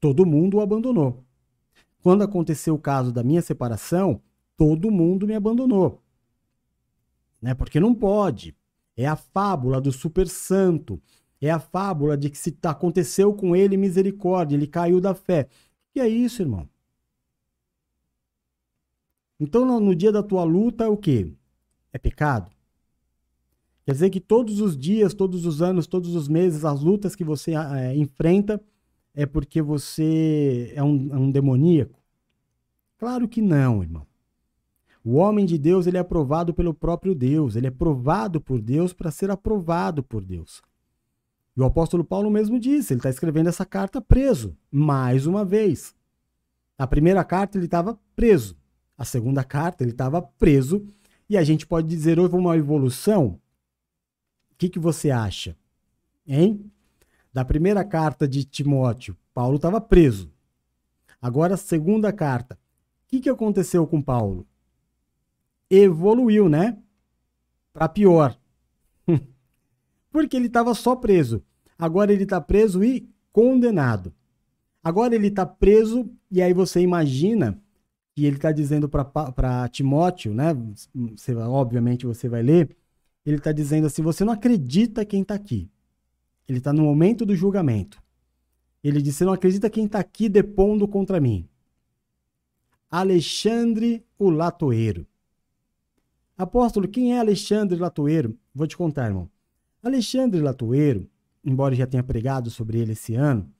todo mundo o abandonou. Quando aconteceu o caso da minha separação, todo mundo me abandonou. Né? Porque não pode. É a fábula do super santo. É a fábula de que se aconteceu com ele misericórdia, ele caiu da fé. E é isso, irmão. Então, no, no dia da tua luta, é o quê? É pecado? Quer dizer que todos os dias, todos os anos, todos os meses, as lutas que você é, enfrenta é porque você é um, é um demoníaco? Claro que não, irmão. O homem de Deus ele é aprovado pelo próprio Deus, ele é provado por Deus para ser aprovado por Deus. E o apóstolo Paulo mesmo disse, ele está escrevendo essa carta preso, mais uma vez. A primeira carta ele estava preso, a segunda carta, ele estava preso. E a gente pode dizer, houve uma evolução? O que, que você acha? Hein? Da primeira carta de Timóteo, Paulo estava preso. Agora, segunda carta. O que, que aconteceu com Paulo? Evoluiu, né? Para pior. Porque ele estava só preso. Agora ele está preso e condenado. Agora ele está preso, e aí você imagina que ele está dizendo para Timóteo, né? Você, obviamente você vai ler. Ele está dizendo assim: você não acredita quem está aqui. Ele está no momento do julgamento. Ele disse: não acredita quem está aqui depondo contra mim? Alexandre o Latoeiro. Apóstolo, quem é Alexandre Latoeiro? Vou te contar, irmão. Alexandre Latoeiro, embora já tenha pregado sobre ele esse ano,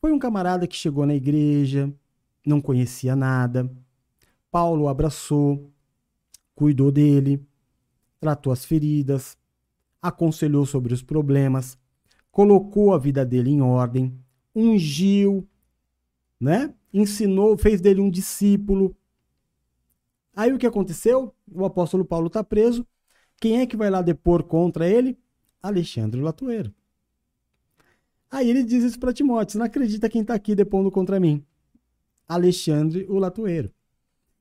foi um camarada que chegou na igreja, não conhecia nada. Paulo abraçou, cuidou dele, tratou as feridas, aconselhou sobre os problemas, colocou a vida dele em ordem, ungiu, né? Ensinou, fez dele um discípulo. Aí o que aconteceu? O apóstolo Paulo está preso. Quem é que vai lá depor contra ele? Alexandre Latoeiro. Aí ele diz isso para Timóteo: não acredita quem está aqui depondo contra mim? Alexandre o Latoeiro.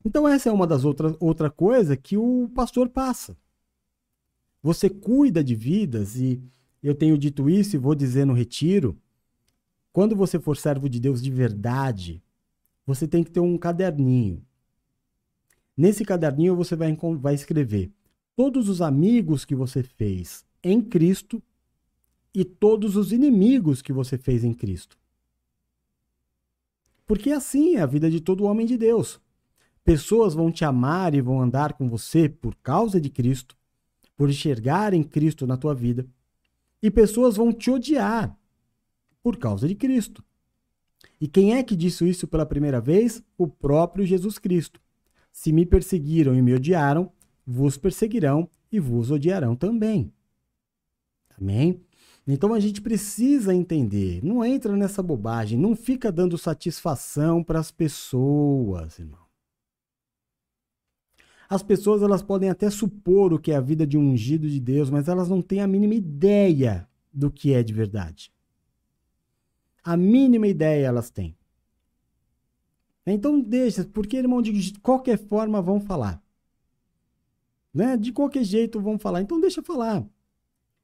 Então essa é uma das outras outra coisa que o pastor passa. Você cuida de vidas e eu tenho dito isso e vou dizer no retiro. Quando você for servo de Deus de verdade, você tem que ter um caderninho. Nesse caderninho você vai, vai escrever todos os amigos que você fez em Cristo e todos os inimigos que você fez em Cristo. Porque assim é a vida de todo homem de Deus. Pessoas vão te amar e vão andar com você por causa de Cristo, por enxergar em Cristo na tua vida. E pessoas vão te odiar por causa de Cristo. E quem é que disse isso pela primeira vez? O próprio Jesus Cristo. Se me perseguiram e me odiaram, vos perseguirão e vos odiarão também. Amém? Então a gente precisa entender, não entra nessa bobagem, não fica dando satisfação para as pessoas, irmão. As pessoas elas podem até supor o que é a vida de um ungido de Deus, mas elas não têm a mínima ideia do que é de verdade. A mínima ideia elas têm. Então deixa, porque irmão, de qualquer forma vão falar. Né? De qualquer jeito vão falar. Então deixa falar.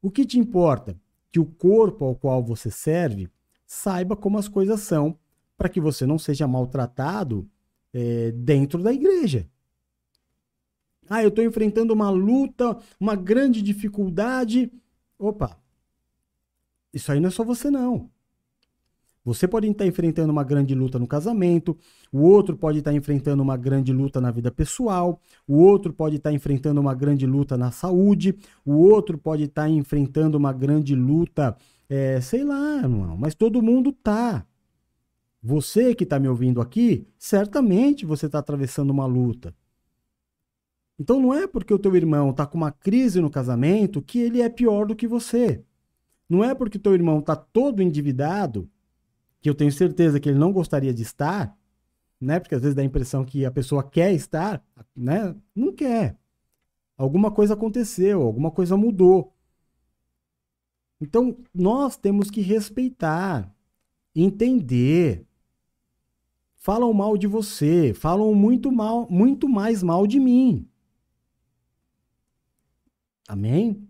O que te importa? Que o corpo ao qual você serve saiba como as coisas são, para que você não seja maltratado é, dentro da igreja. Ah, eu estou enfrentando uma luta, uma grande dificuldade. Opa, isso aí não é só você, não. Você pode estar enfrentando uma grande luta no casamento, o outro pode estar enfrentando uma grande luta na vida pessoal, o outro pode estar enfrentando uma grande luta na saúde, o outro pode estar enfrentando uma grande luta, é, sei lá, irmão, mas todo mundo tá. Você que está me ouvindo aqui, certamente você está atravessando uma luta. Então não é porque o teu irmão está com uma crise no casamento que ele é pior do que você. Não é porque o teu irmão está todo endividado, que eu tenho certeza que ele não gostaria de estar, né? Porque às vezes dá a impressão que a pessoa quer estar, né? Não quer. Alguma coisa aconteceu, alguma coisa mudou. Então, nós temos que respeitar, entender. Falam mal de você, falam muito mal, muito mais mal de mim. Amém?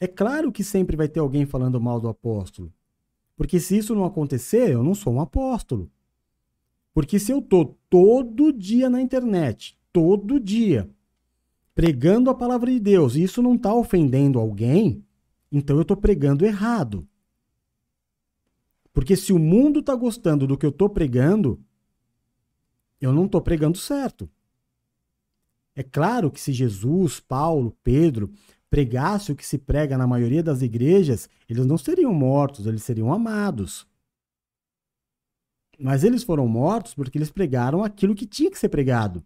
É claro que sempre vai ter alguém falando mal do apóstolo. Porque se isso não acontecer, eu não sou um apóstolo. Porque se eu tô todo dia na internet, todo dia, pregando a palavra de Deus, e isso não está ofendendo alguém, então eu estou pregando errado. Porque se o mundo está gostando do que eu estou pregando, eu não estou pregando certo. É claro que se Jesus, Paulo, Pedro pregasse o que se prega na maioria das igrejas, eles não seriam mortos, eles seriam amados. Mas eles foram mortos porque eles pregaram aquilo que tinha que ser pregado.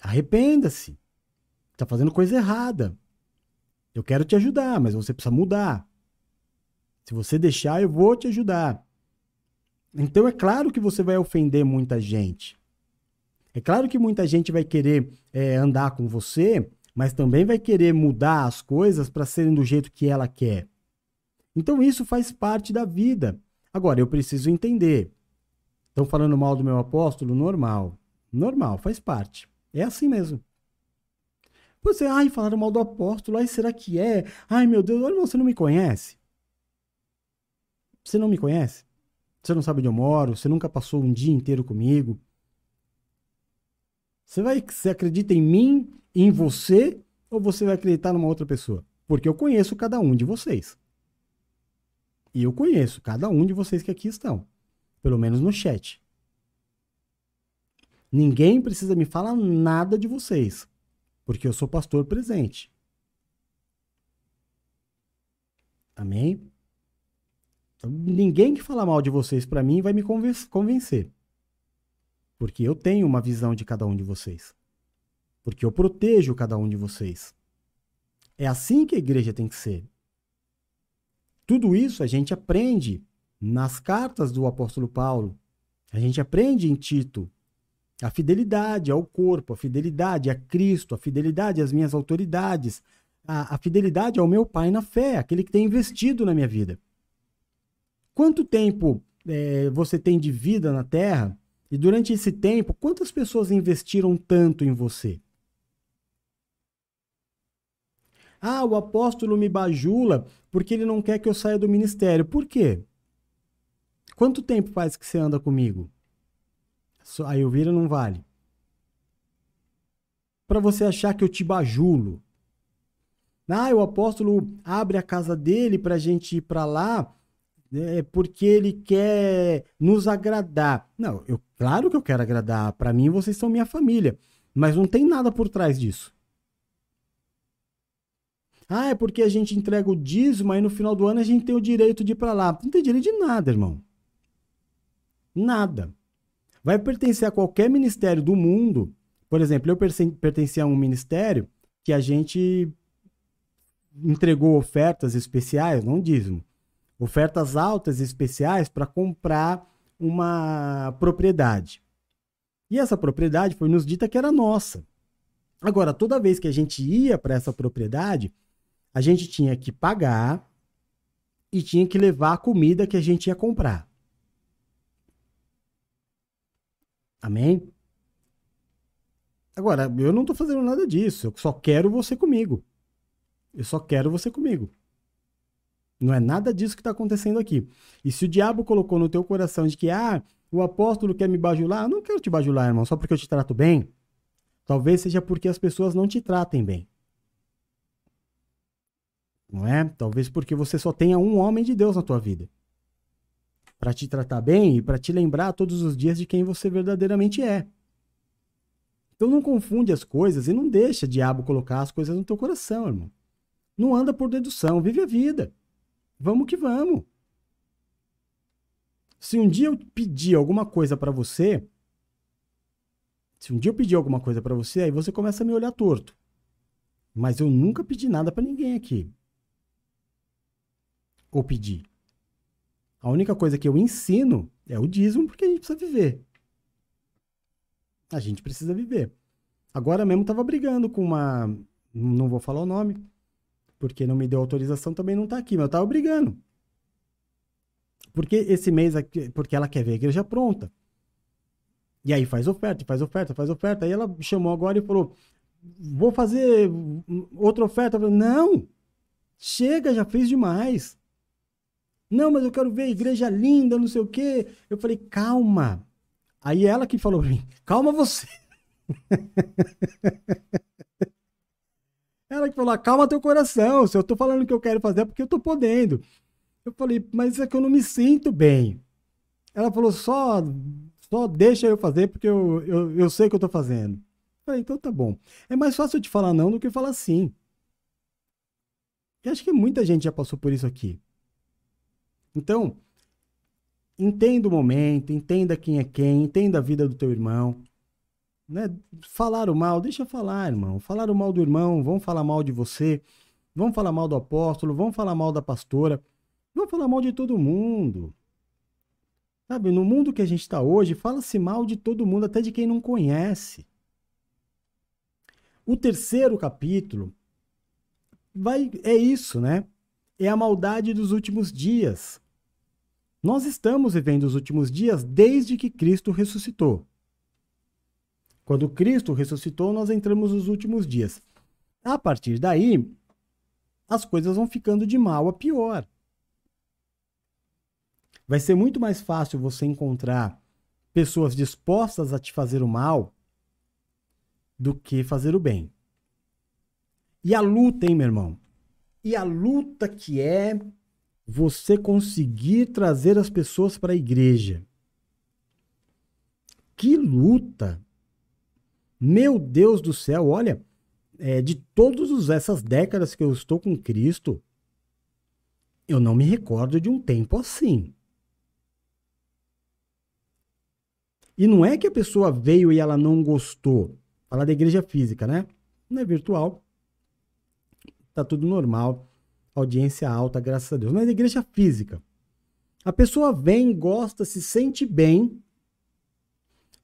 Arrependa-se. Está fazendo coisa errada. Eu quero te ajudar, mas você precisa mudar. Se você deixar, eu vou te ajudar. Então é claro que você vai ofender muita gente. É claro que muita gente vai querer é, andar com você, mas também vai querer mudar as coisas para serem do jeito que ela quer. Então isso faz parte da vida. Agora, eu preciso entender. Estão falando mal do meu apóstolo? Normal. Normal, faz parte. É assim mesmo. Você, ai, falaram mal do apóstolo, ai, será que é? Ai, meu Deus, olha, você não me conhece? Você não me conhece? Você não sabe onde eu moro, você nunca passou um dia inteiro comigo. Você vai, você acredita em mim, em você, ou você vai acreditar numa outra pessoa? Porque eu conheço cada um de vocês. E eu conheço cada um de vocês que aqui estão. Pelo menos no chat. Ninguém precisa me falar nada de vocês. Porque eu sou pastor presente. Amém? Então, ninguém que falar mal de vocês para mim vai me convencer. Porque eu tenho uma visão de cada um de vocês. Porque eu protejo cada um de vocês. É assim que a igreja tem que ser. Tudo isso a gente aprende nas cartas do apóstolo Paulo. A gente aprende em Tito. A fidelidade ao corpo, a fidelidade a Cristo, a fidelidade às minhas autoridades, a, a fidelidade ao meu pai na fé, aquele que tem investido na minha vida. Quanto tempo é, você tem de vida na terra? E durante esse tempo, quantas pessoas investiram tanto em você? Ah, o apóstolo me bajula porque ele não quer que eu saia do ministério. Por quê? Quanto tempo faz que você anda comigo? Aí eu não vale. Para você achar que eu te bajulo. Ah, o apóstolo abre a casa dele para a gente ir para lá é, porque ele quer nos agradar. Não, eu, claro que eu quero agradar. Para mim, vocês são minha família. Mas não tem nada por trás disso. Ah, é porque a gente entrega o dízimo, aí no final do ano a gente tem o direito de ir para lá. Não tem direito de nada, irmão. Nada. Vai pertencer a qualquer ministério do mundo. Por exemplo, eu pertencia a um ministério que a gente entregou ofertas especiais, não dízimo, ofertas altas e especiais para comprar uma propriedade. E essa propriedade foi nos dita que era nossa. Agora, toda vez que a gente ia para essa propriedade, a gente tinha que pagar e tinha que levar a comida que a gente ia comprar. Amém? Agora, eu não estou fazendo nada disso. Eu só quero você comigo. Eu só quero você comigo. Não é nada disso que está acontecendo aqui. E se o diabo colocou no teu coração de que, ah, o apóstolo quer me bajular, eu não quero te bajular, irmão, só porque eu te trato bem. Talvez seja porque as pessoas não te tratem bem não é? Talvez porque você só tenha um homem de Deus na tua vida. Para te tratar bem e para te lembrar todos os dias de quem você verdadeiramente é. Então não confunde as coisas e não deixa o diabo colocar as coisas no teu coração, irmão. Não anda por dedução, vive a vida. Vamos que vamos. Se um dia eu pedir alguma coisa para você, se um dia eu pedir alguma coisa para você, aí você começa a me olhar torto. Mas eu nunca pedi nada para ninguém aqui ou pedir. A única coisa que eu ensino é o dízimo, porque a gente precisa viver. A gente precisa viver. Agora mesmo estava brigando com uma. Não vou falar o nome, porque não me deu autorização, também não está aqui, mas eu estava brigando. Porque esse mês, aqui, porque ela quer ver a igreja pronta. E aí faz oferta, faz oferta, faz oferta. Aí ela chamou agora e falou: vou fazer outra oferta. Eu falei, não, chega, já fez demais. Não, mas eu quero ver a igreja linda, não sei o quê. Eu falei, calma. Aí ela que falou pra mim, calma você. ela que falou, calma teu coração. Se eu tô falando que eu quero fazer é porque eu tô podendo. Eu falei, mas é que eu não me sinto bem. Ela falou, só, só deixa eu fazer porque eu, eu, eu sei que eu tô fazendo. Eu falei, então tá bom. É mais fácil eu te falar não do que falar sim. Eu acho que muita gente já passou por isso aqui. Então, entenda o momento, entenda quem é quem, entenda a vida do teu irmão. Né? Falar o mal, deixa falar, irmão. Falar o mal do irmão, vão falar mal de você, vão falar mal do apóstolo, vão falar mal da pastora, vão falar mal de todo mundo. Sabe, no mundo que a gente está hoje, fala-se mal de todo mundo, até de quem não conhece. O terceiro capítulo vai é isso, né? É a maldade dos últimos dias. Nós estamos vivendo os últimos dias desde que Cristo ressuscitou. Quando Cristo ressuscitou, nós entramos nos últimos dias. A partir daí, as coisas vão ficando de mal a pior. Vai ser muito mais fácil você encontrar pessoas dispostas a te fazer o mal do que fazer o bem. E a luta, hein, meu irmão? E a luta que é você conseguir trazer as pessoas para a igreja. Que luta! Meu Deus do céu, olha, é, de todas essas décadas que eu estou com Cristo, eu não me recordo de um tempo assim. E não é que a pessoa veio e ela não gostou. Falar da igreja física, né? Não é virtual. Tá tudo normal. Audiência alta, graças a Deus. Mas a igreja física. A pessoa vem, gosta, se sente bem.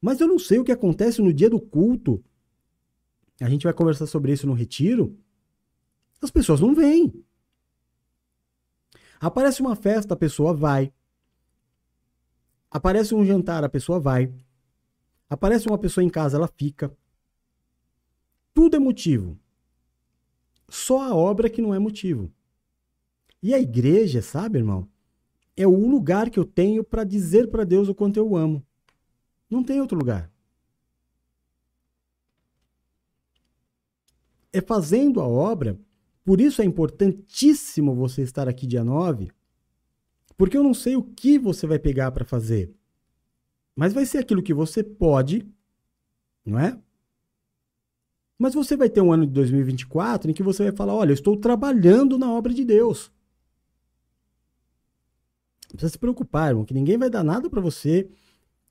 Mas eu não sei o que acontece no dia do culto. A gente vai conversar sobre isso no retiro. As pessoas não vêm. Aparece uma festa, a pessoa vai. Aparece um jantar, a pessoa vai. Aparece uma pessoa em casa, ela fica. Tudo é motivo. Só a obra que não é motivo. E a igreja, sabe, irmão? É o lugar que eu tenho para dizer para Deus o quanto eu amo. Não tem outro lugar. É fazendo a obra, por isso é importantíssimo você estar aqui dia 9, porque eu não sei o que você vai pegar para fazer. Mas vai ser aquilo que você pode, não é? Mas você vai ter um ano de 2024 em que você vai falar: olha, eu estou trabalhando na obra de Deus. Não precisa se preocupar, irmão, que ninguém vai dar nada para você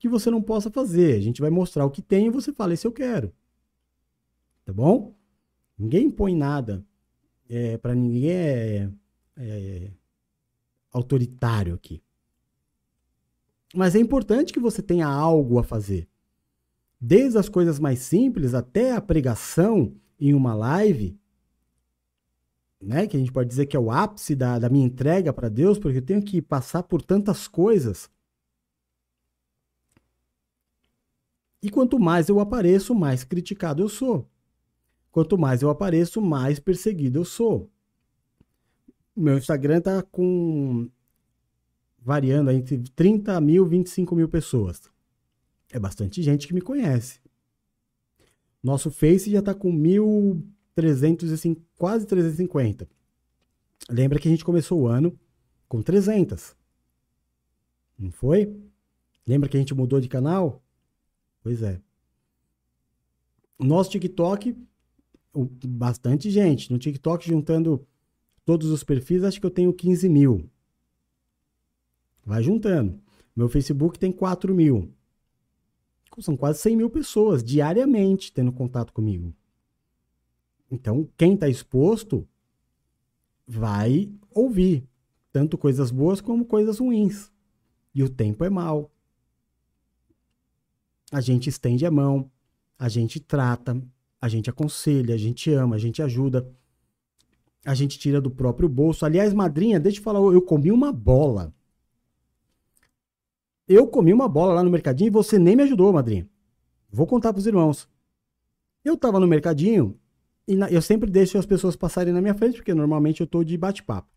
que você não possa fazer. A gente vai mostrar o que tem e você fala: esse eu quero. Tá bom? Ninguém impõe nada. É, para ninguém é, é autoritário aqui. Mas é importante que você tenha algo a fazer. Desde as coisas mais simples até a pregação em uma live, né, que a gente pode dizer que é o ápice da, da minha entrega para Deus, porque eu tenho que passar por tantas coisas. E quanto mais eu apareço, mais criticado eu sou. Quanto mais eu apareço, mais perseguido eu sou. Meu Instagram tá com variando entre 30 mil e 25 mil pessoas. É bastante gente que me conhece. Nosso Face já está com 1.300, quase 350. Lembra que a gente começou o ano com 300. Não foi? Lembra que a gente mudou de canal? Pois é. Nosso TikTok, bastante gente. No TikTok, juntando todos os perfis, acho que eu tenho 15 mil. Vai juntando. Meu Facebook tem 4 mil. São quase 100 mil pessoas diariamente tendo contato comigo. Então, quem está exposto vai ouvir tanto coisas boas como coisas ruins. E o tempo é mau. A gente estende a mão, a gente trata, a gente aconselha, a gente ama, a gente ajuda, a gente tira do próprio bolso. Aliás, madrinha, deixa eu falar, eu comi uma bola eu comi uma bola lá no mercadinho e você nem me ajudou, madrinha. Vou contar pros irmãos. Eu tava no mercadinho e na, eu sempre deixo as pessoas passarem na minha frente, porque normalmente eu tô de bate-papo.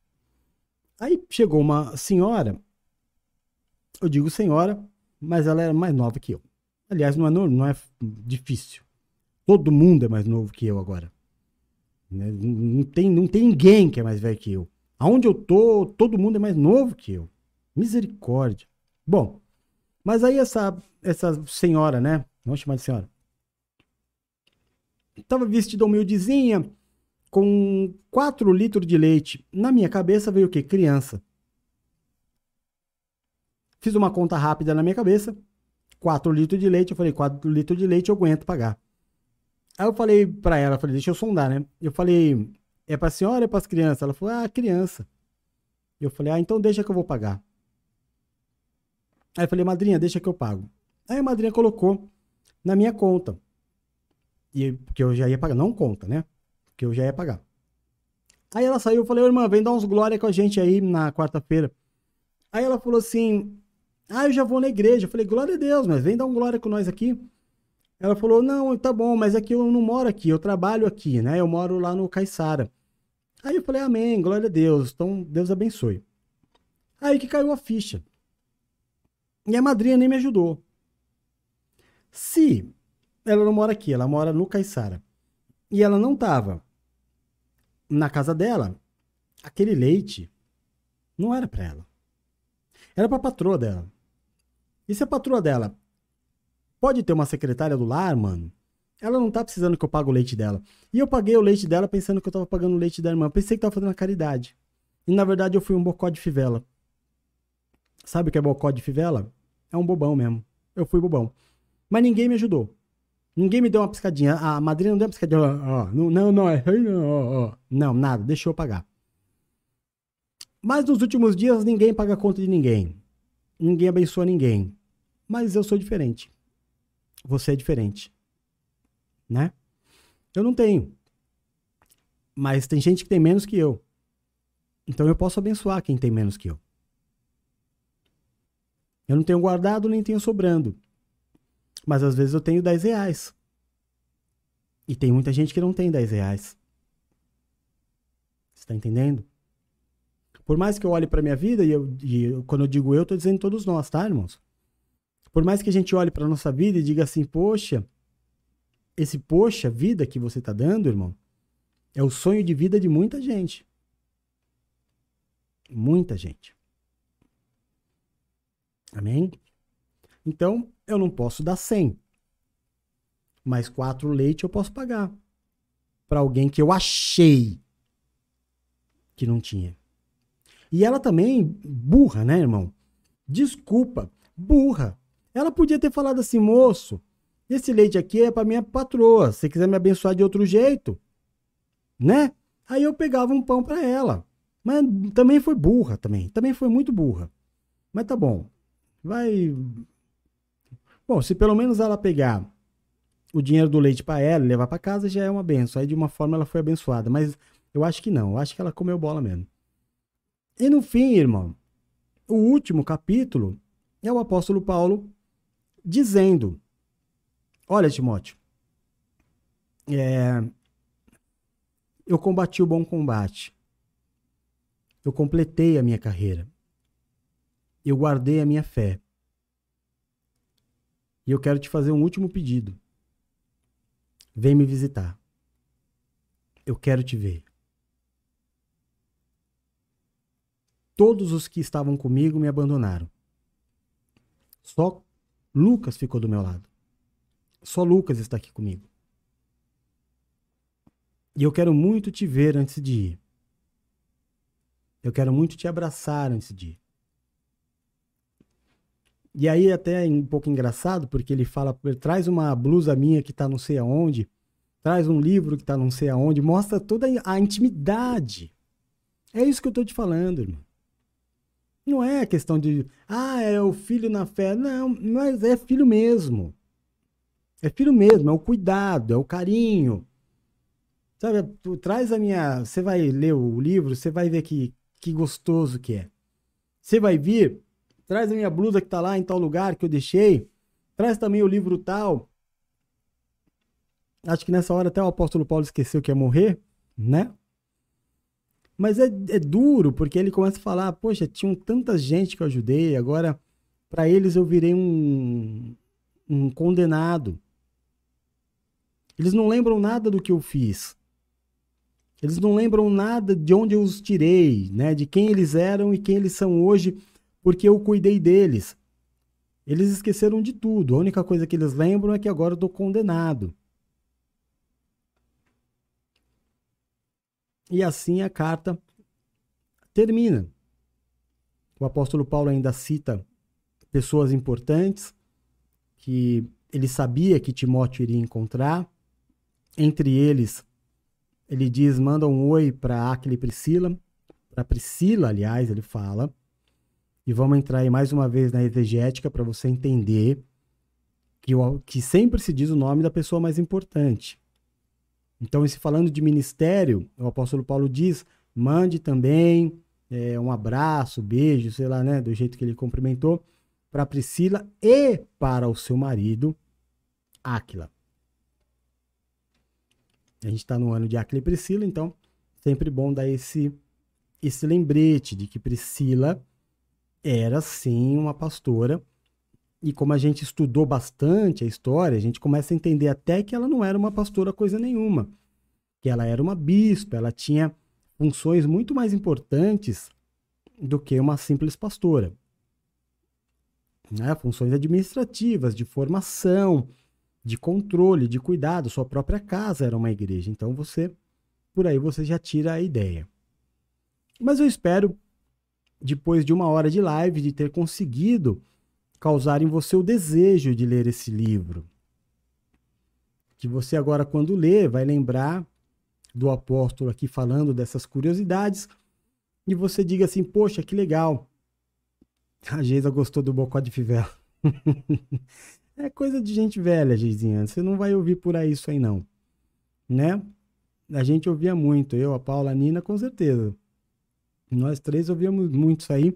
Aí chegou uma senhora, eu digo senhora, mas ela era mais nova que eu. Aliás, não é, não é difícil. Todo mundo é mais novo que eu agora. Né? Não tem, não tem ninguém que é mais velho que eu. Aonde eu tô, todo mundo é mais novo que eu. Misericórdia. Bom, mas aí essa, essa senhora, né? Vamos chamar de senhora. Tava vestida humildezinha, com 4 litros de leite. Na minha cabeça veio o quê? Criança. Fiz uma conta rápida na minha cabeça. 4 litros de leite. Eu falei, 4 litros de leite eu aguento pagar. Aí eu falei pra ela, falei, deixa eu sondar, né? Eu falei, é pra senhora ou é pras crianças? Ela falou, ah, criança. Eu falei, ah, então deixa que eu vou pagar. Aí eu falei, madrinha, deixa que eu pago. Aí a madrinha colocou na minha conta. E, porque eu já ia pagar. Não conta, né? Porque eu já ia pagar. Aí ela saiu, eu falei, irmã, vem dar uns glória com a gente aí na quarta-feira. Aí ela falou assim, ah, eu já vou na igreja. Eu falei, glória a Deus, mas vem dar um glória com nós aqui. Ela falou, não, tá bom, mas é que eu não moro aqui, eu trabalho aqui, né? Eu moro lá no Caiçara. Aí eu falei, amém, glória a Deus, então Deus abençoe. Aí que caiu a ficha. E a madrinha nem me ajudou. Se ela não mora aqui, ela mora no Caiçara, e ela não tava na casa dela, aquele leite não era para ela. Era para patroa dela. E se a patroa dela pode ter uma secretária do lar, mano, ela não tá precisando que eu pague o leite dela. E eu paguei o leite dela pensando que eu tava pagando o leite da irmã. Pensei que tava fazendo a caridade. E na verdade eu fui um bocó de fivela. Sabe o que é bocó de fivela? É um bobão mesmo. Eu fui bobão. Mas ninguém me ajudou. Ninguém me deu uma piscadinha. A madrinha não deu uma piscadinha. Ó, não, não, não, é ó, não, nada. Deixou eu pagar. Mas nos últimos dias ninguém paga conta de ninguém. Ninguém abençoa ninguém. Mas eu sou diferente. Você é diferente. Né? Eu não tenho. Mas tem gente que tem menos que eu. Então eu posso abençoar quem tem menos que eu. Eu não tenho guardado nem tenho sobrando. Mas às vezes eu tenho 10 reais. E tem muita gente que não tem 10 reais. Você está entendendo? Por mais que eu olhe para minha vida, e, eu, e quando eu digo eu, estou dizendo todos nós, tá, irmãos? Por mais que a gente olhe para nossa vida e diga assim, poxa, esse poxa vida que você está dando, irmão, é o sonho de vida de muita gente. Muita gente. Amém? Então, eu não posso dar 100. Mas quatro leite eu posso pagar. Para alguém que eu achei que não tinha. E ela também, burra, né, irmão? Desculpa, burra. Ela podia ter falado assim, moço, esse leite aqui é para minha patroa. Se quiser me abençoar de outro jeito, né? Aí eu pegava um pão para ela. Mas também foi burra também. Também foi muito burra. Mas tá bom. Vai Bom, se pelo menos ela pegar o dinheiro do leite para ela e levar para casa, já é uma benção. Aí de uma forma ela foi abençoada. Mas eu acho que não. Eu acho que ela comeu bola mesmo. E no fim, irmão, o último capítulo é o apóstolo Paulo dizendo: Olha, Timóteo, é, eu combati o bom combate. Eu completei a minha carreira. Eu guardei a minha fé. E eu quero te fazer um último pedido. Vem me visitar. Eu quero te ver. Todos os que estavam comigo me abandonaram. Só Lucas ficou do meu lado. Só Lucas está aqui comigo. E eu quero muito te ver antes de ir. Eu quero muito te abraçar antes de ir. E aí até é um pouco engraçado, porque ele fala, traz uma blusa minha que tá não sei aonde, traz um livro que tá não sei aonde, mostra toda a intimidade. É isso que eu tô te falando, irmão. Não é questão de, ah, é o filho na fé. Não, mas é filho mesmo. É filho mesmo, é o cuidado, é o carinho. Sabe, tu traz a minha. Você vai ler o livro, você vai ver que, que gostoso que é. Você vai vir, Traz a minha blusa que tá lá em tal lugar que eu deixei. Traz também o livro tal. Acho que nessa hora até o apóstolo Paulo esqueceu que ia morrer, né? Mas é, é duro, porque ele começa a falar: Poxa, tinham tanta gente que eu ajudei, agora para eles eu virei um, um condenado. Eles não lembram nada do que eu fiz. Eles não lembram nada de onde eu os tirei, né? De quem eles eram e quem eles são hoje porque eu cuidei deles. Eles esqueceram de tudo. A única coisa que eles lembram é que agora eu estou condenado. E assim a carta termina. O apóstolo Paulo ainda cita pessoas importantes que ele sabia que Timóteo iria encontrar. Entre eles, ele diz: manda um oi para Aquila e Priscila. Para Priscila, aliás, ele fala e vamos entrar aí mais uma vez na exegética para você entender que, que sempre se diz o nome da pessoa mais importante. Então, se falando de ministério, o apóstolo Paulo diz: mande também é, um abraço, beijo, sei lá, né, do jeito que ele cumprimentou, para Priscila e para o seu marido, Áquila. A gente está no ano de Áquila e Priscila, então sempre bom dar esse, esse lembrete de que Priscila era sim uma pastora e como a gente estudou bastante a história, a gente começa a entender até que ela não era uma pastora coisa nenhuma, que ela era uma bispa, ela tinha funções muito mais importantes do que uma simples pastora. Né? Funções administrativas, de formação, de controle, de cuidado. Sua própria casa era uma igreja. Então você, por aí você já tira a ideia. Mas eu espero, depois de uma hora de live, de ter conseguido causar em você o desejo de ler esse livro. Que você agora, quando lê, vai lembrar do apóstolo aqui falando dessas curiosidades e você diga assim: Poxa, que legal. A Geisa gostou do bocó de fivela. é coisa de gente velha, Geizinha. Você não vai ouvir por aí isso aí, não. Né? A gente ouvia muito. Eu, a Paula, a Nina, com certeza. Nós três ouvíamos muito isso aí.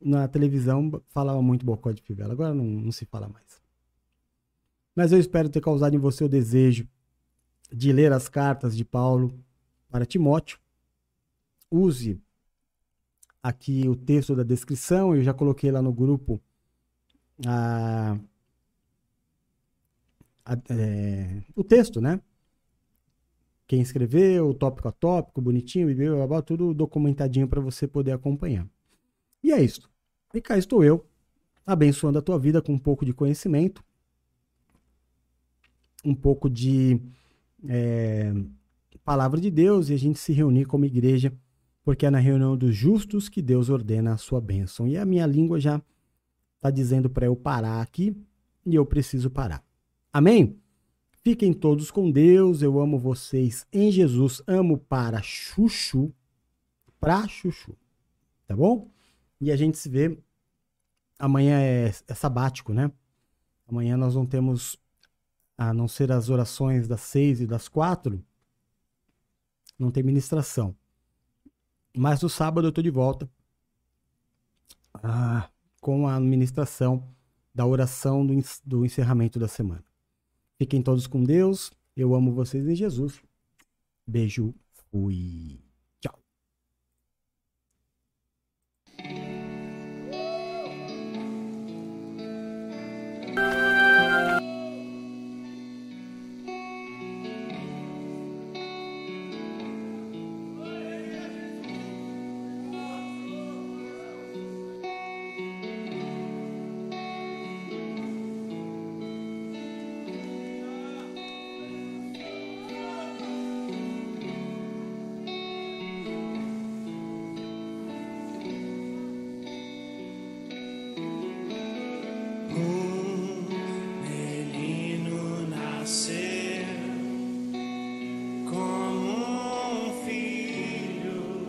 Na televisão falava muito bocó de fivela. Agora não, não se fala mais. Mas eu espero ter causado em você o desejo de ler as cartas de Paulo para Timóteo. Use aqui o texto da descrição, eu já coloquei lá no grupo a, a, é, o texto, né? Quem escreveu, tópico a tópico, bonitinho, tudo documentadinho para você poder acompanhar. E é isso. E cá estou eu, abençoando a tua vida com um pouco de conhecimento, um pouco de é, palavra de Deus e a gente se reunir como igreja porque é na reunião dos justos que Deus ordena a sua bênção. E a minha língua já está dizendo para eu parar aqui e eu preciso parar. Amém? Fiquem todos com Deus. Eu amo vocês em Jesus. Amo para chuchu. Pra chuchu. Tá bom? E a gente se vê. Amanhã é, é sabático, né? Amanhã nós não temos, a não ser as orações das seis e das quatro, não tem ministração. Mas no sábado eu estou de volta ah, com a administração da oração do, do encerramento da semana. Fiquem todos com Deus. Eu amo vocês em Jesus. Beijo. Fui.